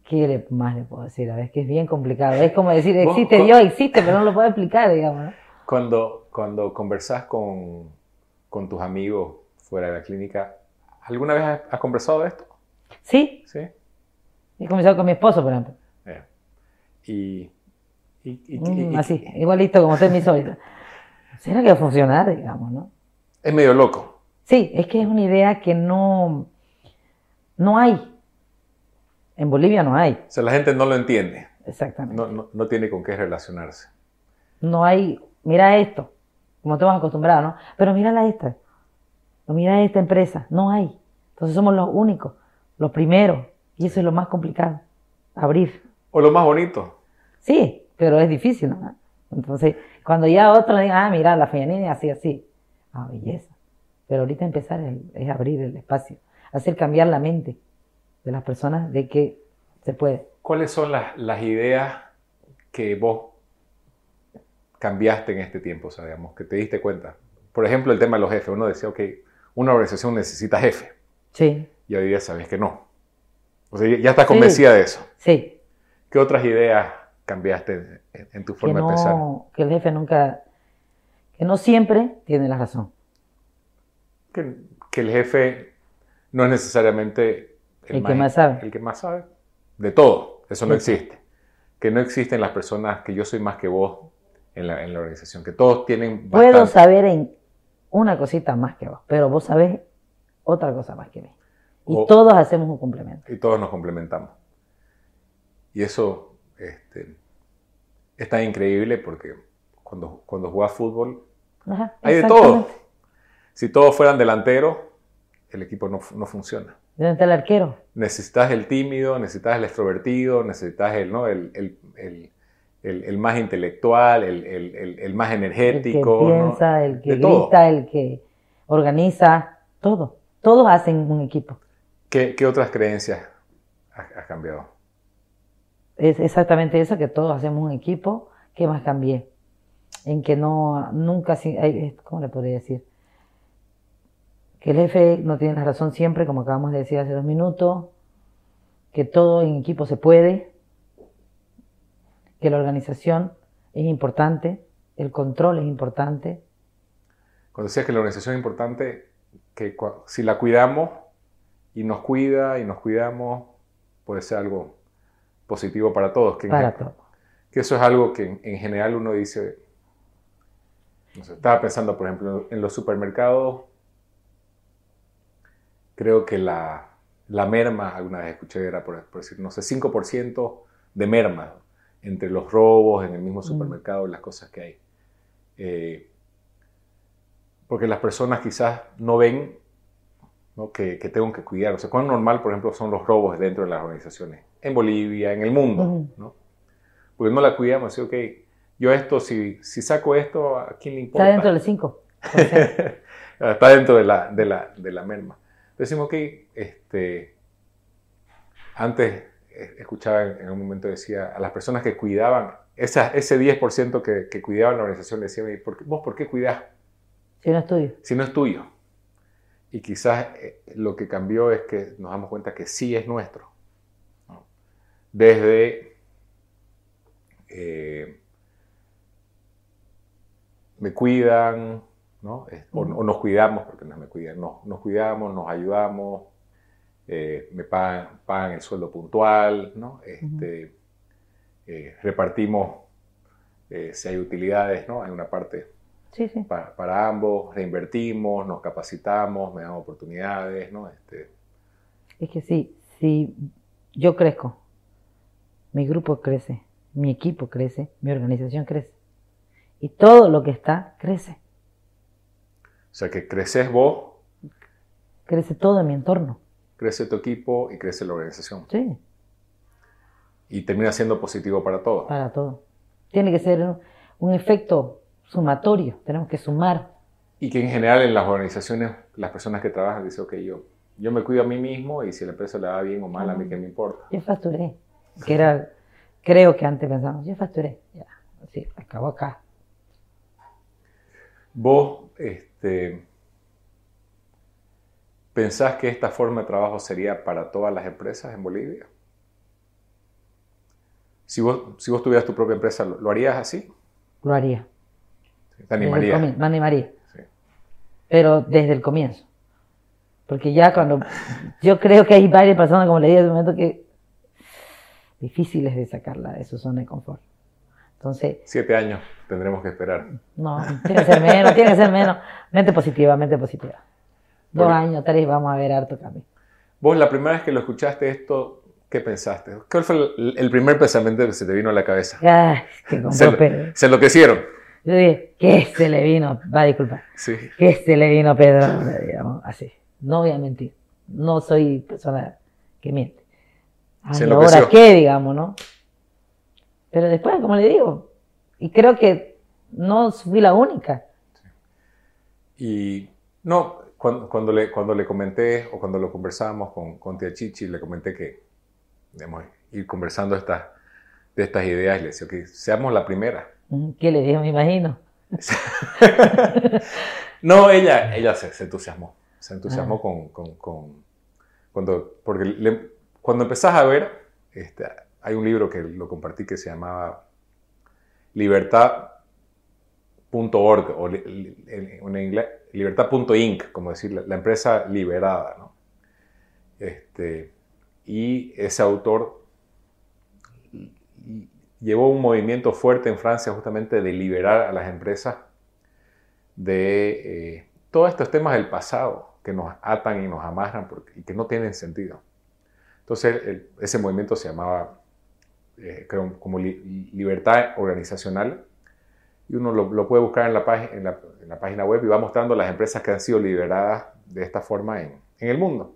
¿Qué más le puedo decir? A ver, es que es bien complicado. Es como decir, existe Dios, existe, pero no lo puedo explicar, digamos. ¿no? Cuando, cuando conversas con, con tus amigos fuera de la clínica, ¿alguna vez has conversado de esto? Sí. Sí. He conversado con mi esposo, por ejemplo. Eh. Y, y, y, mm, así, igualito como usted me hizo ahorita. ¿Será que va a funcionar, digamos, no? Es medio loco. Sí, es que es una idea que no, no hay. En Bolivia no hay. O sea, la gente no lo entiende. Exactamente. No, no, no tiene con qué relacionarse. No hay, mira esto, como estamos acostumbrados, ¿no? Pero mírala esta, o mira esta empresa, no hay. Entonces somos los únicos, los primeros, y eso es lo más complicado, abrir. O lo más bonito. Sí, pero es difícil, ¿no? Entonces, cuando ya otro le diga, ah, mira, la Feñanini así, así, ah, belleza. Pero ahorita empezar es, es abrir el espacio, hacer cambiar la mente de las personas de que se puede. ¿Cuáles son las, las ideas que vos cambiaste en este tiempo, sabemos, que te diste cuenta? Por ejemplo, el tema de los jefes. Uno decía, ok, una organización necesita jefe. Sí. Y hoy día sabes que no. O sea, ya estás convencida sí. de eso. Sí. ¿Qué otras ideas cambiaste en, en tu forma que no, de pensar? Que el jefe nunca, que no siempre tiene la razón. Que, que el jefe no es necesariamente el, el que más sabe. El que más sabe. De todo. Eso no Sí. existe. Que no existen las personas que yo soy más que vos en la, en la organización. Que todos tienen Puedo bastante. saber en una cosita más que vos, pero vos sabés otra cosa más que mí. Y O- todos hacemos un complemento. y todos nos complementamos. Y eso este, es tan increíble porque cuando, cuando jugás fútbol Ajá, hay de todo. Si todos fueran delanteros, el equipo no, no funciona. ¿Dónde está el arquero? Necesitas el tímido, necesitas el extrovertido, necesitas el, ¿no? el, el, el, el- el más intelectual, el, el- el- el más El que energético. ¿no? piensa, el que De todo. grita, el que organiza, todo. Todos hacen un equipo. ¿Qué, qué otras creencias has, has cambiado? Es exactamente eso, que todos hacemos un equipo. ¿Qué más cambié? En que no, nunca, ¿cómo le podría decir? Que el jefe no tiene la razón siempre, como acabamos de decir hace dos minutos. Que todo en equipo se puede. Que la organización es importante. El control es importante. Cuando decías que la organización es importante, que si la cuidamos y nos cuida y nos cuidamos, puede ser algo positivo para todos. Que, Para gen- todo. que eso es algo que en, en general uno dice, no sé, estaba pensando, por ejemplo, en los supermercados, creo que la, la merma, alguna vez escuché, era por, por decir, no sé, 5% de merma entre los robos en el mismo supermercado y las cosas que hay. Eh, porque las personas quizás no ven ¿no? Que, que tengo que cuidar. O sea, cuán normal, por ejemplo, son los robos dentro de las organizaciones, en Bolivia, en el mundo. ¿no? Porque no la cuidamos, así, ok, yo esto, si, si saco esto, ¿a quién le importa? Está dentro del 5. *laughs* Está dentro de la, de la, de la merma. Decimos, ok, este, antes escuchaba en, un momento, decía, a las personas que cuidaban, esa, ese 10% que, que cuidaban la organización, decía, ¿por qué- ¿vos por qué cuidás Si no es tuyo. si no es tuyo? Y quizás eh, lo que cambió es que nos damos cuenta que sí es nuestro. ¿no? Desde eh, me cuidan, o, o nos cuidamos, porque no me cuidan, no, nos cuidamos, nos ayudamos, eh, me pagan, pagan el sueldo puntual, ¿no? Este, eh, repartimos eh, si hay utilidades, ¿no? Hay una parte Sí, sí. para, para ambos, reinvertimos, nos capacitamos, me dan oportunidades, ¿no? Este, Es que sí, si yo crezco, mi grupo crece, mi equipo crece, mi organización crece. Y todo lo que está crece. O sea, que creces vos, Crece todo mi entorno. crece tu equipo y crece la organización. Sí, Y termina siendo positivo para todos. para todo. Tiene que ser un, efecto sumatorio. Tenemos que sumar. Y que en general en las organizaciones, las personas que trabajan dicen, ok, yo, yo me cuido a mí mismo y si la empresa le va bien o mal, a mí qué me importa. Yo facturé. *laughs* Que era, creo que antes pensábamos, yo facturé. Ya, sí, acabó acá. Vos, este, ¿pensás que esta forma de trabajo sería para todas las empresas en Bolivia? Si vos, si vos tuvieras tu propia empresa, ¿lo, lo harías así? Lo haría. ¿Te comienzo, me animaría. Sí. pero desde el comienzo. Porque ya cuando *laughs* yo creo que hay varias personas, como le dije hace un momento, que difíciles de sacarla de su zona de confort. Entonces, Siete años tendremos que esperar. no, tiene que ser menos, tiene que ser menos. Mente positiva, mente positiva. Dos años, tres, vamos a ver harto cambio. Vos, la primera vez que lo escuchaste esto, ¿qué pensaste? ¿Cuál fue el, el primer pensamiento que se te vino a la cabeza? Ay, que Se, se enloquecieron. Yo dije, ¿qué se le vino? Va, disculpa. Sí. ¿Qué se le vino Pedro? digamos, así. No voy a mentir. No soy persona que miente. Ay, Se ¿y enloqueció. ahora qué, digamos, no? Pero después, como le digo, y creo que no fui la única. Y no, cuando, cuando, le, cuando le comenté o cuando lo conversábamos con, con Tía Chichi, le comenté que, digamos, ir conversando estas, de estas ideas, le decía que seamos la primera. Mm, ¿Qué le dije? Me imagino. *laughs* No, ella, ella se, se entusiasmó. Se entusiasmó Ah. con, con- con- cuando, porque le- cuando empezás a ver, este, hay un libro que lo compartí que se llamaba libertad.org o en, inglés libertad.inc, como decir, la, empresa liberada. ¿no? Este, y ese autor llevó un movimiento fuerte en Francia justamente de liberar a las empresas de eh, todos estos temas del pasado que nos atan y nos amarran porque- y que no tienen sentido. Entonces, ese movimiento se llamaba, eh, creo, como li- libertad organizacional y uno lo, lo puede buscar en la, página, en, la, en la página web y va mostrando las empresas que han sido liberadas de esta forma en, en el mundo.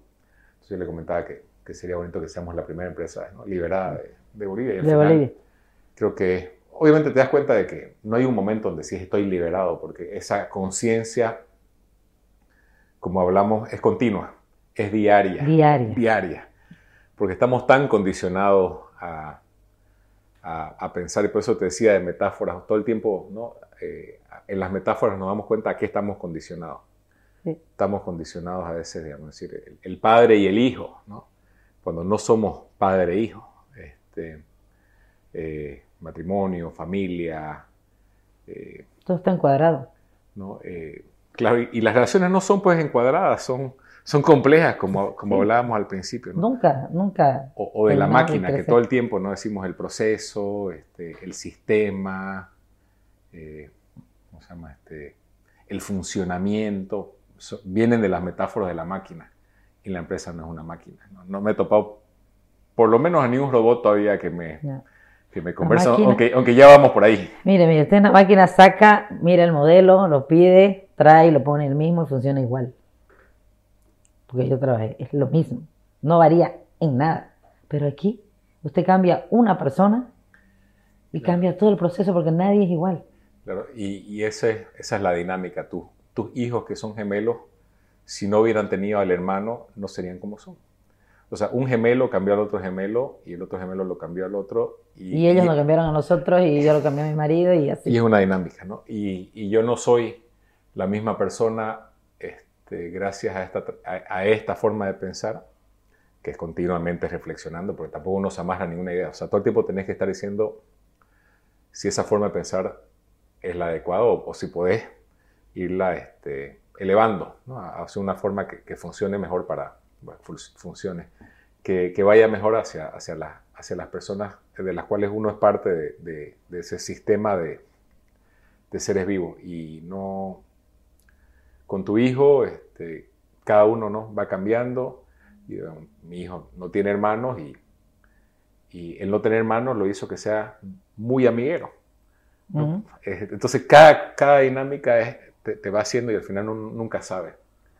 Entonces, yo le comentaba que, que sería bonito que seamos la primera empresa ¿no? liberada de, de Bolivia. y al De final, Bolivia. creo que obviamente te das cuenta de que no hay un momento donde sí estoy liberado, porque esa conciencia, como hablamos, es continua, es diaria. Diaria. Diaria. Porque estamos tan condicionados a, a- a pensar, y por eso te decía de metáforas, todo el tiempo, ¿no? Eh, en las metáforas nos damos cuenta a qué estamos condicionados. Sí. Estamos condicionados a veces, digamos, decir, el, el padre y el hijo, ¿no? Cuando no somos padre e hijo. Este, eh, matrimonio, familia, eh, Todo está encuadrado. ¿no? Claro, y, y las relaciones no son pues encuadradas, son, son complejas, como, como Sí. hablábamos al principio, ¿no? Nunca, nunca. O, o de la máquina, que todo el tiempo no decimos el proceso, este, el sistema, eh, ¿cómo se llama? Este, el funcionamiento, so- vienen de las metáforas de la máquina, y la empresa no es una máquina. No, No me he topado, por lo menos a ningún robot todavía que me, No. que me conversa, aunque, aunque ya vamos por ahí. Mire, mire, usted en la máquina saca, mira el modelo, lo pide, trae, lo pone el mismo y funciona igual. Porque yo trabajé, es lo mismo. No varía en nada. Pero aquí usted cambia una persona y cambia todo el proceso porque nadie es igual. Claro, y, y ese- esa es la dinámica. Tú, tus hijos que son gemelos, si no hubieran tenido al hermano, no serían como son. O sea, un gemelo cambió al otro gemelo y el otro gemelo lo cambió al otro. Y, Y ellos y- nos cambiaron a nosotros y yo lo cambié a mi marido y así. y es una dinámica, ¿no? Y, y yo no soy la misma persona este, gracias a esta, a, esta forma de pensar, que es continuamente reflexionando, porque tampoco uno se amarra ninguna idea. O sea, todo el tiempo tenés que estar diciendo si esa forma de pensar es la adecuada o, si podés irla este, elevando ¿no? hacia una forma que, funcione mejor para, bueno, fun- funcione, que, vaya mejor hacia, hacia, la- hacia las personas de las cuales uno es parte de, ese sistema de, seres vivos. Y no, con tu hijo, este, cada uno ¿no? va cambiando. mi hijo no tiene hermanos y, y, el no tener hermanos lo hizo que sea muy amiguero. Entonces cada, cada dinámica es, te, va haciendo y al final uno nunca sabe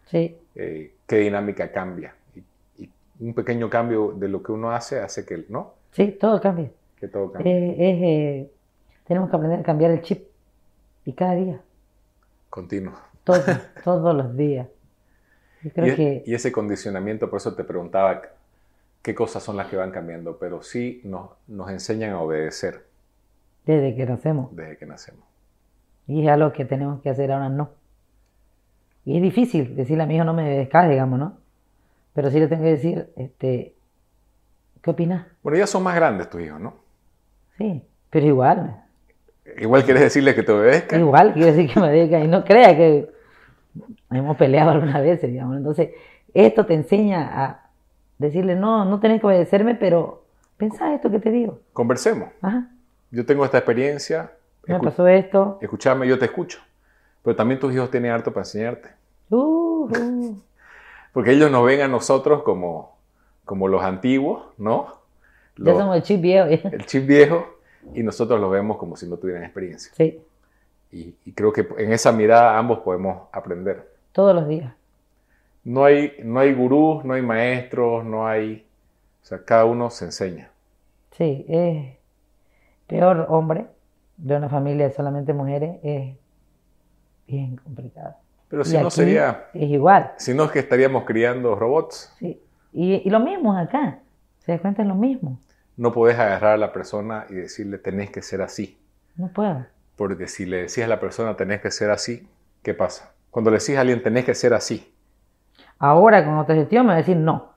sí. Eh, qué dinámica cambia. Y, un pequeño cambio de lo que uno hace hace que, ¿no? Sí, todo cambia. Que todo cambie. Eh, eh, tenemos que aprender a cambiar el chip y cada día. Continuo. Todos los días. Y, que... y, ese condicionamiento, por eso te preguntaba qué cosas son las que van cambiando, pero sí nos, nos enseñan a obedecer. Desde que nacemos. Desde que nacemos. Y es algo que tenemos que hacer ahora no. Y es difícil decirle a mi hijo no me descargue, digamos, ¿no? Pero sí le tengo que decir, este, ¿qué opinas? Bueno, ya son más grandes tus hijos, ¿no? Sí, pero igual. Igual quieres decirle que te obedezca. Igual quiero decir que me obedezca y no crea que hemos peleado algunas veces, digamos. Entonces, esto te enseña a decirle, no, no tenés que obedecerme, pero pensá esto que te digo. Conversemos. Ajá. Yo tengo esta experiencia, me pasó esto. Escuchame, yo te escucho. Pero también tus hijos tienen harto para enseñarte. Uh, uh. *laughs* Porque ellos nos ven a nosotros como, como los antiguos, ¿no? ya somos el chip viejo. *laughs* el chip viejo y nosotros los vemos como si no tuvieran experiencia. Sí. Y, y, creo que en esa mirada ambos podemos aprender. Todos los días. No hay, no hay gurús, no hay maestros, no hay... O sea, cada uno se enseña. Sí, es peor hombre de una familia de solamente mujeres es bien complicado. Pero si no sería... Es igual. Si no es que estaríamos criando robots. Sí. Y, lo mismo acá. ¿Se da cuenta? Es lo mismo. No puedes agarrar a la persona y decirle tenés que ser así. No puedo. Porque si le decís a la persona tenés que ser así, ¿qué pasa? Cuando le decís a alguien tenés que ser así. Ahora con otra gestión me va a decir no.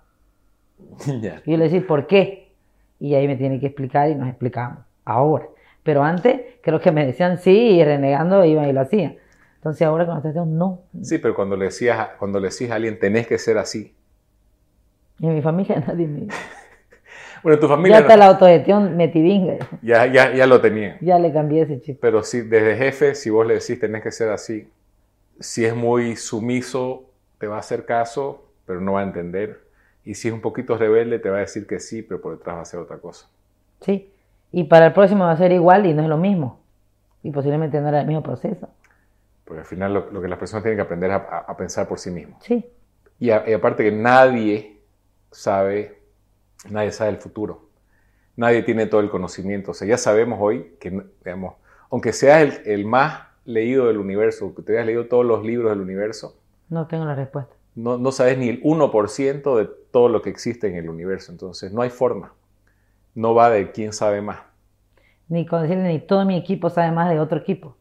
*laughs* Y yo le decir ¿por qué? Y ahí me tiene que explicar y nos explicamos. Ahora. Pero antes creo que me decían sí y renegando iban y lo hacían. Entonces ahora con la gestión no. Sí, pero cuando le, decías, cuando le decís a alguien tenés que ser así. En mi familia *laughs* nadie me *laughs* Bueno, tu familia. Ya está la autogestión metidinga. Ya, ya, ya lo tenía. Ya le cambié ese chip. Pero si desde jefe, si vos le decís tenés que ser así, si es muy sumiso, te va a hacer caso, pero no va a entender. Y si es un poquito rebelde, te va a decir que sí, pero por detrás va a hacer otra cosa. Sí. Y para el próximo va a ser igual y no es lo mismo. Y posiblemente no era el mismo proceso. Porque al final lo, que las personas tienen que aprender es a, pensar por sí mismos. Sí. Y, aparte que nadie sabe, nadie sabe el futuro. Nadie tiene todo el conocimiento. O sea, ya sabemos hoy que, digamos, aunque seas el, más leído del universo, que te hayas leído todos los libros del universo. No tengo la respuesta. No, no sabes ni el 1% de todo lo que existe en el universo. Entonces, no hay forma no va de quién sabe más. Ni con decirle, ni todo mi equipo sabe más de otro equipo.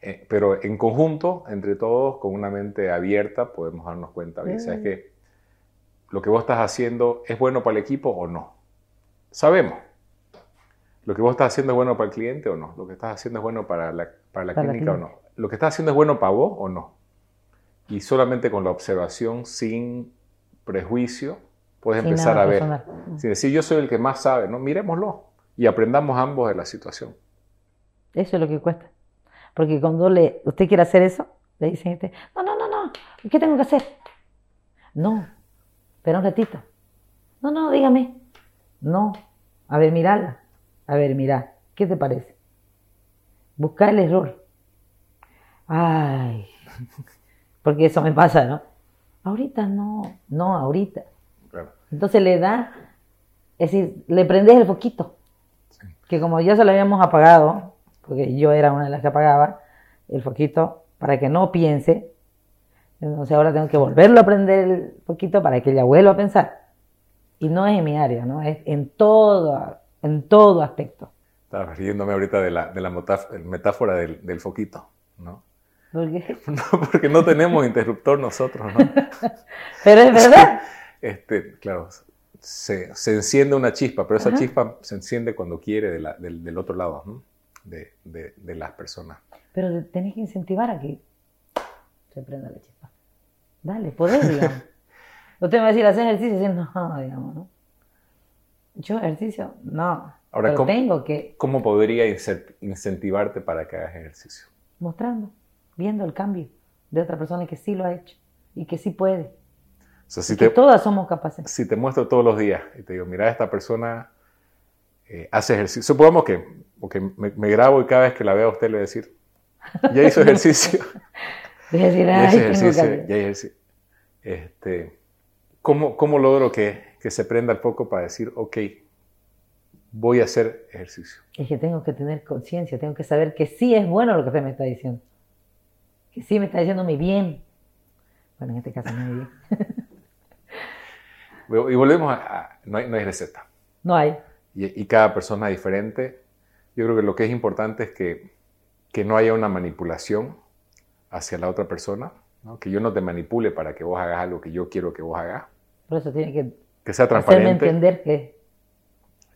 Eh, pero en conjunto, entre todos, con una mente abierta, podemos darnos cuenta. ¿sabes mm. que lo que vos estás haciendo es bueno para el equipo o no? Sabemos. Lo que vos estás haciendo es bueno para el cliente o no. Lo que estás haciendo es bueno para la, para la clínica o no. Lo que estás haciendo es bueno para vos o no. Y solamente con la observación, sin prejuicio, puedes empezar a ver. Si decir yo soy el que más sabe, ¿no? Miremoslo y aprendamos ambos de la situación. Eso es lo que cuesta. Porque cuando le, usted quiere hacer eso, le dicen, este, no, no, no, no, ¿qué tengo que hacer? No, pero un ratito. No, no, dígame. No, a ver, mirala. A ver, mira, ¿qué te parece? Buscar el error. Ay, *laughs* porque eso me pasa, ¿no? Ahorita no, no, ahorita. Entonces le da, es decir, le prendes el foquito, que como ya se lo habíamos apagado, porque yo era una de las que apagaba el foquito para que no piense, entonces ahora tengo que volverlo a prender el foquito para que ella vuelva a pensar. Y no es en mi área, ¿no? Es en todo, en todo aspecto. Estaba riéndome ahorita de la, de la metáfora del, del foquito, ¿no? ¿Por qué? *laughs* No, porque no tenemos interruptor nosotros, ¿no? *laughs* Pero es verdad. este, claro, se, se, enciende una chispa, pero esa chispa se enciende cuando quiere de la, del, del, otro lado, ¿no? de, de, de, las personas. Pero tenés que incentivar a que se prenda la chispa. Dale, poder, digamos. *laughs* Usted me va a decir, hacer ejercicio y no, digamos, ¿no? Yo ejercicio, no. Ahora, pero ¿cómo- tengo que ¿Cómo podría incent- incentivarte para que hagas ejercicio? mostrando, viendo el cambio de otra persona que sí lo ha hecho y que sí puede. O sea, si te, todas somos capaces. si te muestro todos los días y te digo, mira, esta persona eh, hace ejercicio. Supongamos que porque me, me grabo y cada vez que la vea a usted le voy a decir, ya hizo *laughs* *laughs* ejercicio. Decir, ya hizo ejercicio. ya hizo ejercicio. Este, ¿cómo, ¿Cómo logro que, que se prenda el foco para decir, ok, voy a hacer ejercicio? Es que tengo que tener conciencia, tengo que saber que sí es bueno lo que usted me está diciendo. Que sí me está diciendo mi bien. Bueno, en este caso no mi bien. *laughs* Y volvemos a, a- no, hay, no hay receta. No hay. y, y cada persona es diferente. Yo creo que lo que es importante es que, que no haya una manipulación hacia la otra persona, ¿no? que yo no te manipule para que vos hagas algo que yo quiero que vos hagas, Por eso tiene que que sea hacerme transparente entender que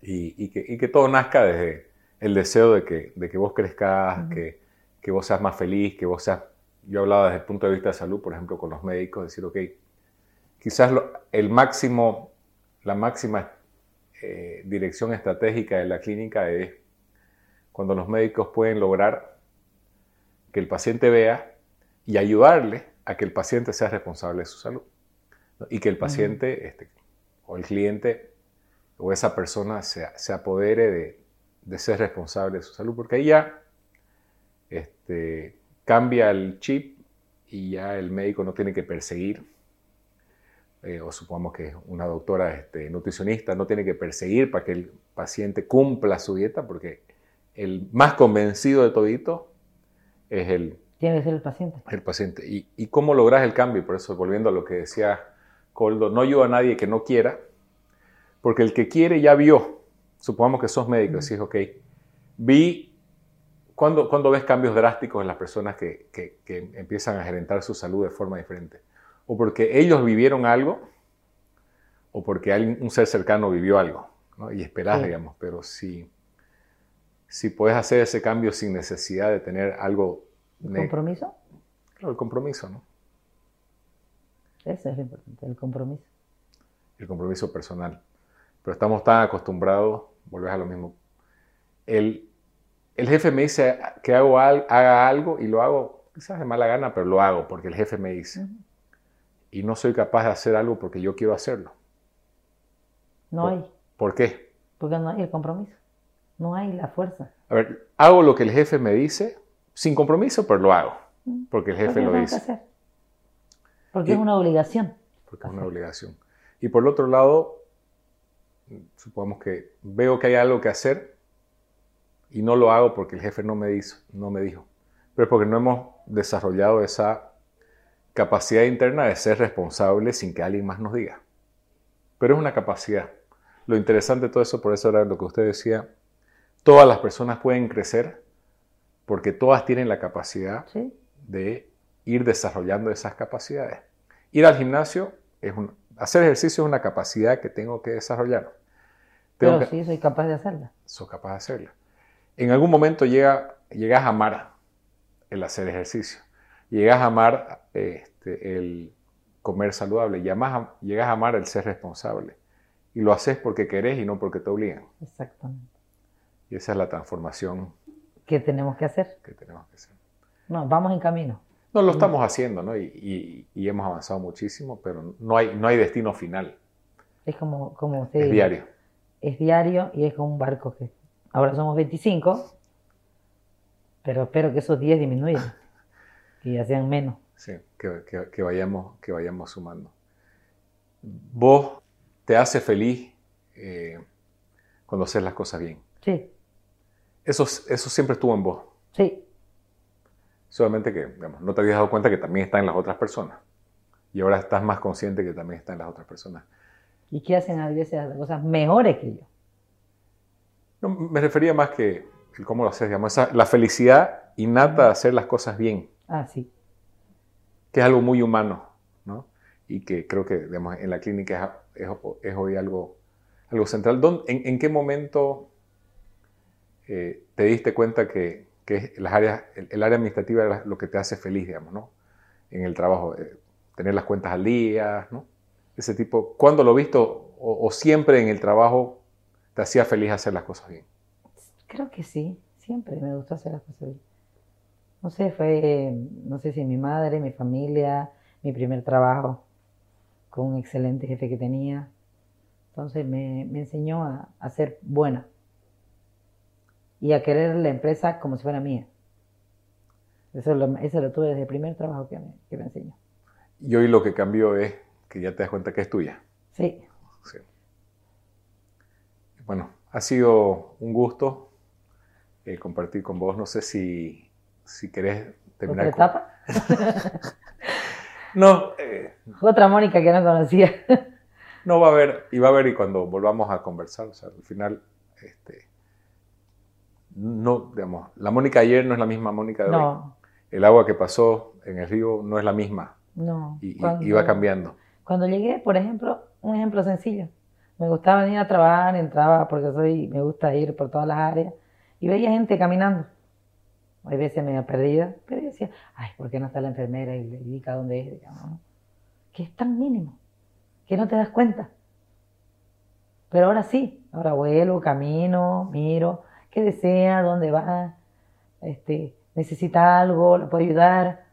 y, y que, y que todo nazca desde el deseo de que, de que vos crezcas, que, que vos seas más feliz, que vos seas... Yo hablaba desde el punto de vista de salud, por ejemplo, con los médicos, decir, ok, quizás lo- el máximo, la máxima eh, dirección estratégica de la clínica es cuando los médicos pueden lograr que el paciente vea y ayudarle a que el paciente sea responsable de su salud. ¿no? Y que el paciente este, o el cliente o esa persona se, se apodere de, de ser responsable de su salud, porque ahí ya este, cambia el chip y ya el médico no tiene que perseguir, eh, o supongamos que una doctora este, nutricionista no tiene que perseguir para que el paciente cumpla su dieta, porque el más convencido de todito es el, tiene que ser el paciente. el paciente. ¿Y, y cómo logras el cambio? Por eso, volviendo a lo que decía Coldo, no ayuda a nadie que no quiera, porque el que quiere ya vio. Supongamos que sos médico, decís, ok, vi, cuando, cuando ves cambios drásticos en las personas que, que- que empiezan a gerentar su salud de forma diferente? O porque ellos vivieron algo, o porque alguien, un ser cercano vivió algo, ¿no? Y esperás, Sí. digamos, pero si, si puedes hacer ese cambio sin necesidad de tener algo ¿El compromiso? Claro, el compromiso, ¿no? Eso es lo importante, el compromiso. El compromiso personal. Pero estamos tan acostumbrados, volvés a lo mismo. El, el jefe me dice que hago haga algo y lo hago quizás de mala gana, pero lo hago porque el jefe me dice. Y no soy capaz de hacer algo porque yo quiero hacerlo. No Por- hay, ¿Por qué? porque no hay el compromiso. No hay la fuerza. A ver, hago lo que el jefe me dice sin compromiso, pero lo hago. Porque el jefe Porque lo dice. Porque Y- es una obligación. porque es una obligación. Y por el otro lado, supongamos que veo que hay algo que hacer y no lo hago porque el jefe no me, hizo, no me dijo, pero es porque no hemos desarrollado esa capacidad interna de ser responsable sin que alguien más nos diga. Pero es una capacidad. Lo interesante de todo eso, por eso era lo que usted decía, todas las personas pueden crecer porque todas tienen la capacidad ¿sí? de ir desarrollando esas capacidades. Ir al gimnasio es un, hacer ejercicio es una capacidad que tengo que desarrollar. Tengo Pero que, sí soy capaz de hacerla. soy capaz de hacerla. En algún momento llega, llegas a amar el hacer ejercicio. Llegas a amar este, el comer saludable. A- llegas a amar el ser responsable. Y lo haces porque querés y no porque te obligan. Exactamente. Y esa es la transformación ¿Qué tenemos que hacer? que tenemos que hacer. No, vamos en camino. No, lo estamos haciendo, ¿no? Y, y- y hemos avanzado muchísimo, pero no hay, no hay destino final. Es como, como usted Es diario. Es diario y es como un barco que ahora somos 25, pero espero que esos 10 disminuyan, *laughs* que ya sean menos. Sí, que, que- que vayamos, que vayamos sumando. Vos te hace feliz eh, cuando haces las cosas bien. Sí, Eso, eso siempre estuvo en vos. sí, Solamente que digamos, no te habías dado cuenta que también está en las otras personas. Y ahora estás más consciente que también está en las otras personas. y que hacen a veces las cosas mejores que yo. No, me refería más que el cómo lo haces, digamos, esa- la felicidad innata de hacer las cosas bien. Ah, sí, que es algo muy humano, ¿no? Y que creo que digamos, en la clínica es, es- es hoy algo, algo central. ¿Dónde- en, en qué momento eh, te diste cuenta que, que las áreas, el, el área administrativa era lo que te hace feliz, digamos, ¿no? En el trabajo, eh, tener las cuentas al día, ¿no? Ese tipo, ¿cuándo lo he visto? O, o siempre en el trabajo te hacía feliz hacer las cosas bien. Creo que sí, siempre me gustó hacer las cosas bien. No sé, fue, no sé si mi madre, mi familia, mi primer trabajo con un excelente jefe que tenía. Entonces me, enseñó a, ser buena y a querer la empresa como si fuera mía. Eso lo, lo tuve desde el primer trabajo que me, que me enseñó. Y hoy lo que cambió es que ya te das cuenta que es tuya. Sí. Bueno, ha sido un gusto eh, compartir con vos. No sé si, si querés terminar. ¿Otra etapa? *laughs* no. *laughs* Eh, Otra Mónica que no conocía. no va a haber, y va a haber, y cuando volvamos a conversar, o sea, al final, este, no, digamos, la Mónica ayer no es la misma Mónica de no. hoy. El agua que pasó en el río no es la misma. No. Y, y va cambiando. Cuando llegué, por ejemplo, un ejemplo sencillo. Me gustaba venir a trabajar, entraba porque soy, me gusta ir por todas las áreas y veía gente caminando. Hay veces me medio perdida, pero yo decía, ay, ¿por qué no está la enfermera y le indica dónde es? Que es tan mínimo, que no te das cuenta. Pero ahora sí, ahora vuelo, camino, miro, qué desea, dónde va, este, necesita algo, lo puedo ayudar.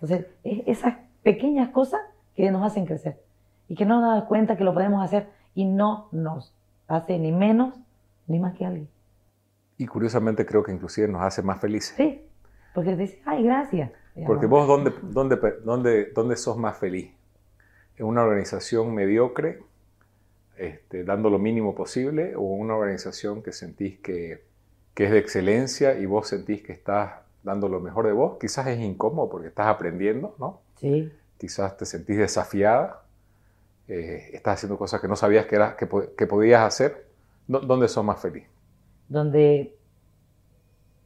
Entonces, esas pequeñas cosas que nos hacen crecer y que no nos damos cuenta que lo podemos hacer y no nos hace ni menos ni más que alguien. Y curiosamente creo que inclusive nos hace más felices. Sí, porque te dice, ay, gracias. Porque vos, ¿dónde, dónde, dónde, ¿dónde sos más feliz? ¿En una organización mediocre, este, dando lo mínimo posible, o una organización que sentís que, que es de excelencia y vos sentís que estás dando lo mejor de vos? Quizás es incómodo porque estás aprendiendo, ¿no? Sí quizás te sentís desafiada, eh, estás haciendo cosas que no sabías que, era, que, que podías hacer, ¿dónde sos más feliz? Donde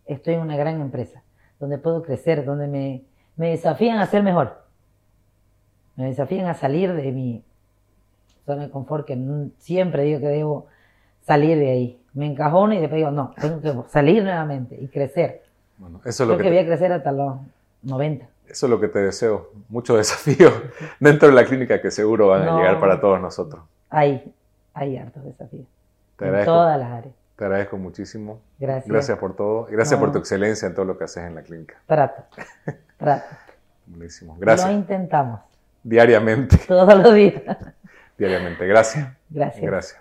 estoy en una gran empresa, donde puedo crecer, donde me, me desafían a ser mejor, me desafían a salir de mi zona de confort, que siempre digo que debo salir de ahí. Me encajono y después digo, no, tengo que salir nuevamente y crecer. Bueno, eso es lo que, que voy a crecer hasta los 90. Eso es lo que te deseo. Muchos desafíos *laughs* dentro de la clínica que seguro van a llegar para todos nosotros. Hay, hay hartos desafíos. en todas las áreas. Te agradezco muchísimo. Gracias. Gracias por todo. Gracias por tu excelencia en todo lo que haces en la clínica. Trato. *laughs* Trato. Buenísimo. Gracias. Lo intentamos. Diariamente. Todos los días. *laughs* Diariamente. Gracias. Gracias. Gracias.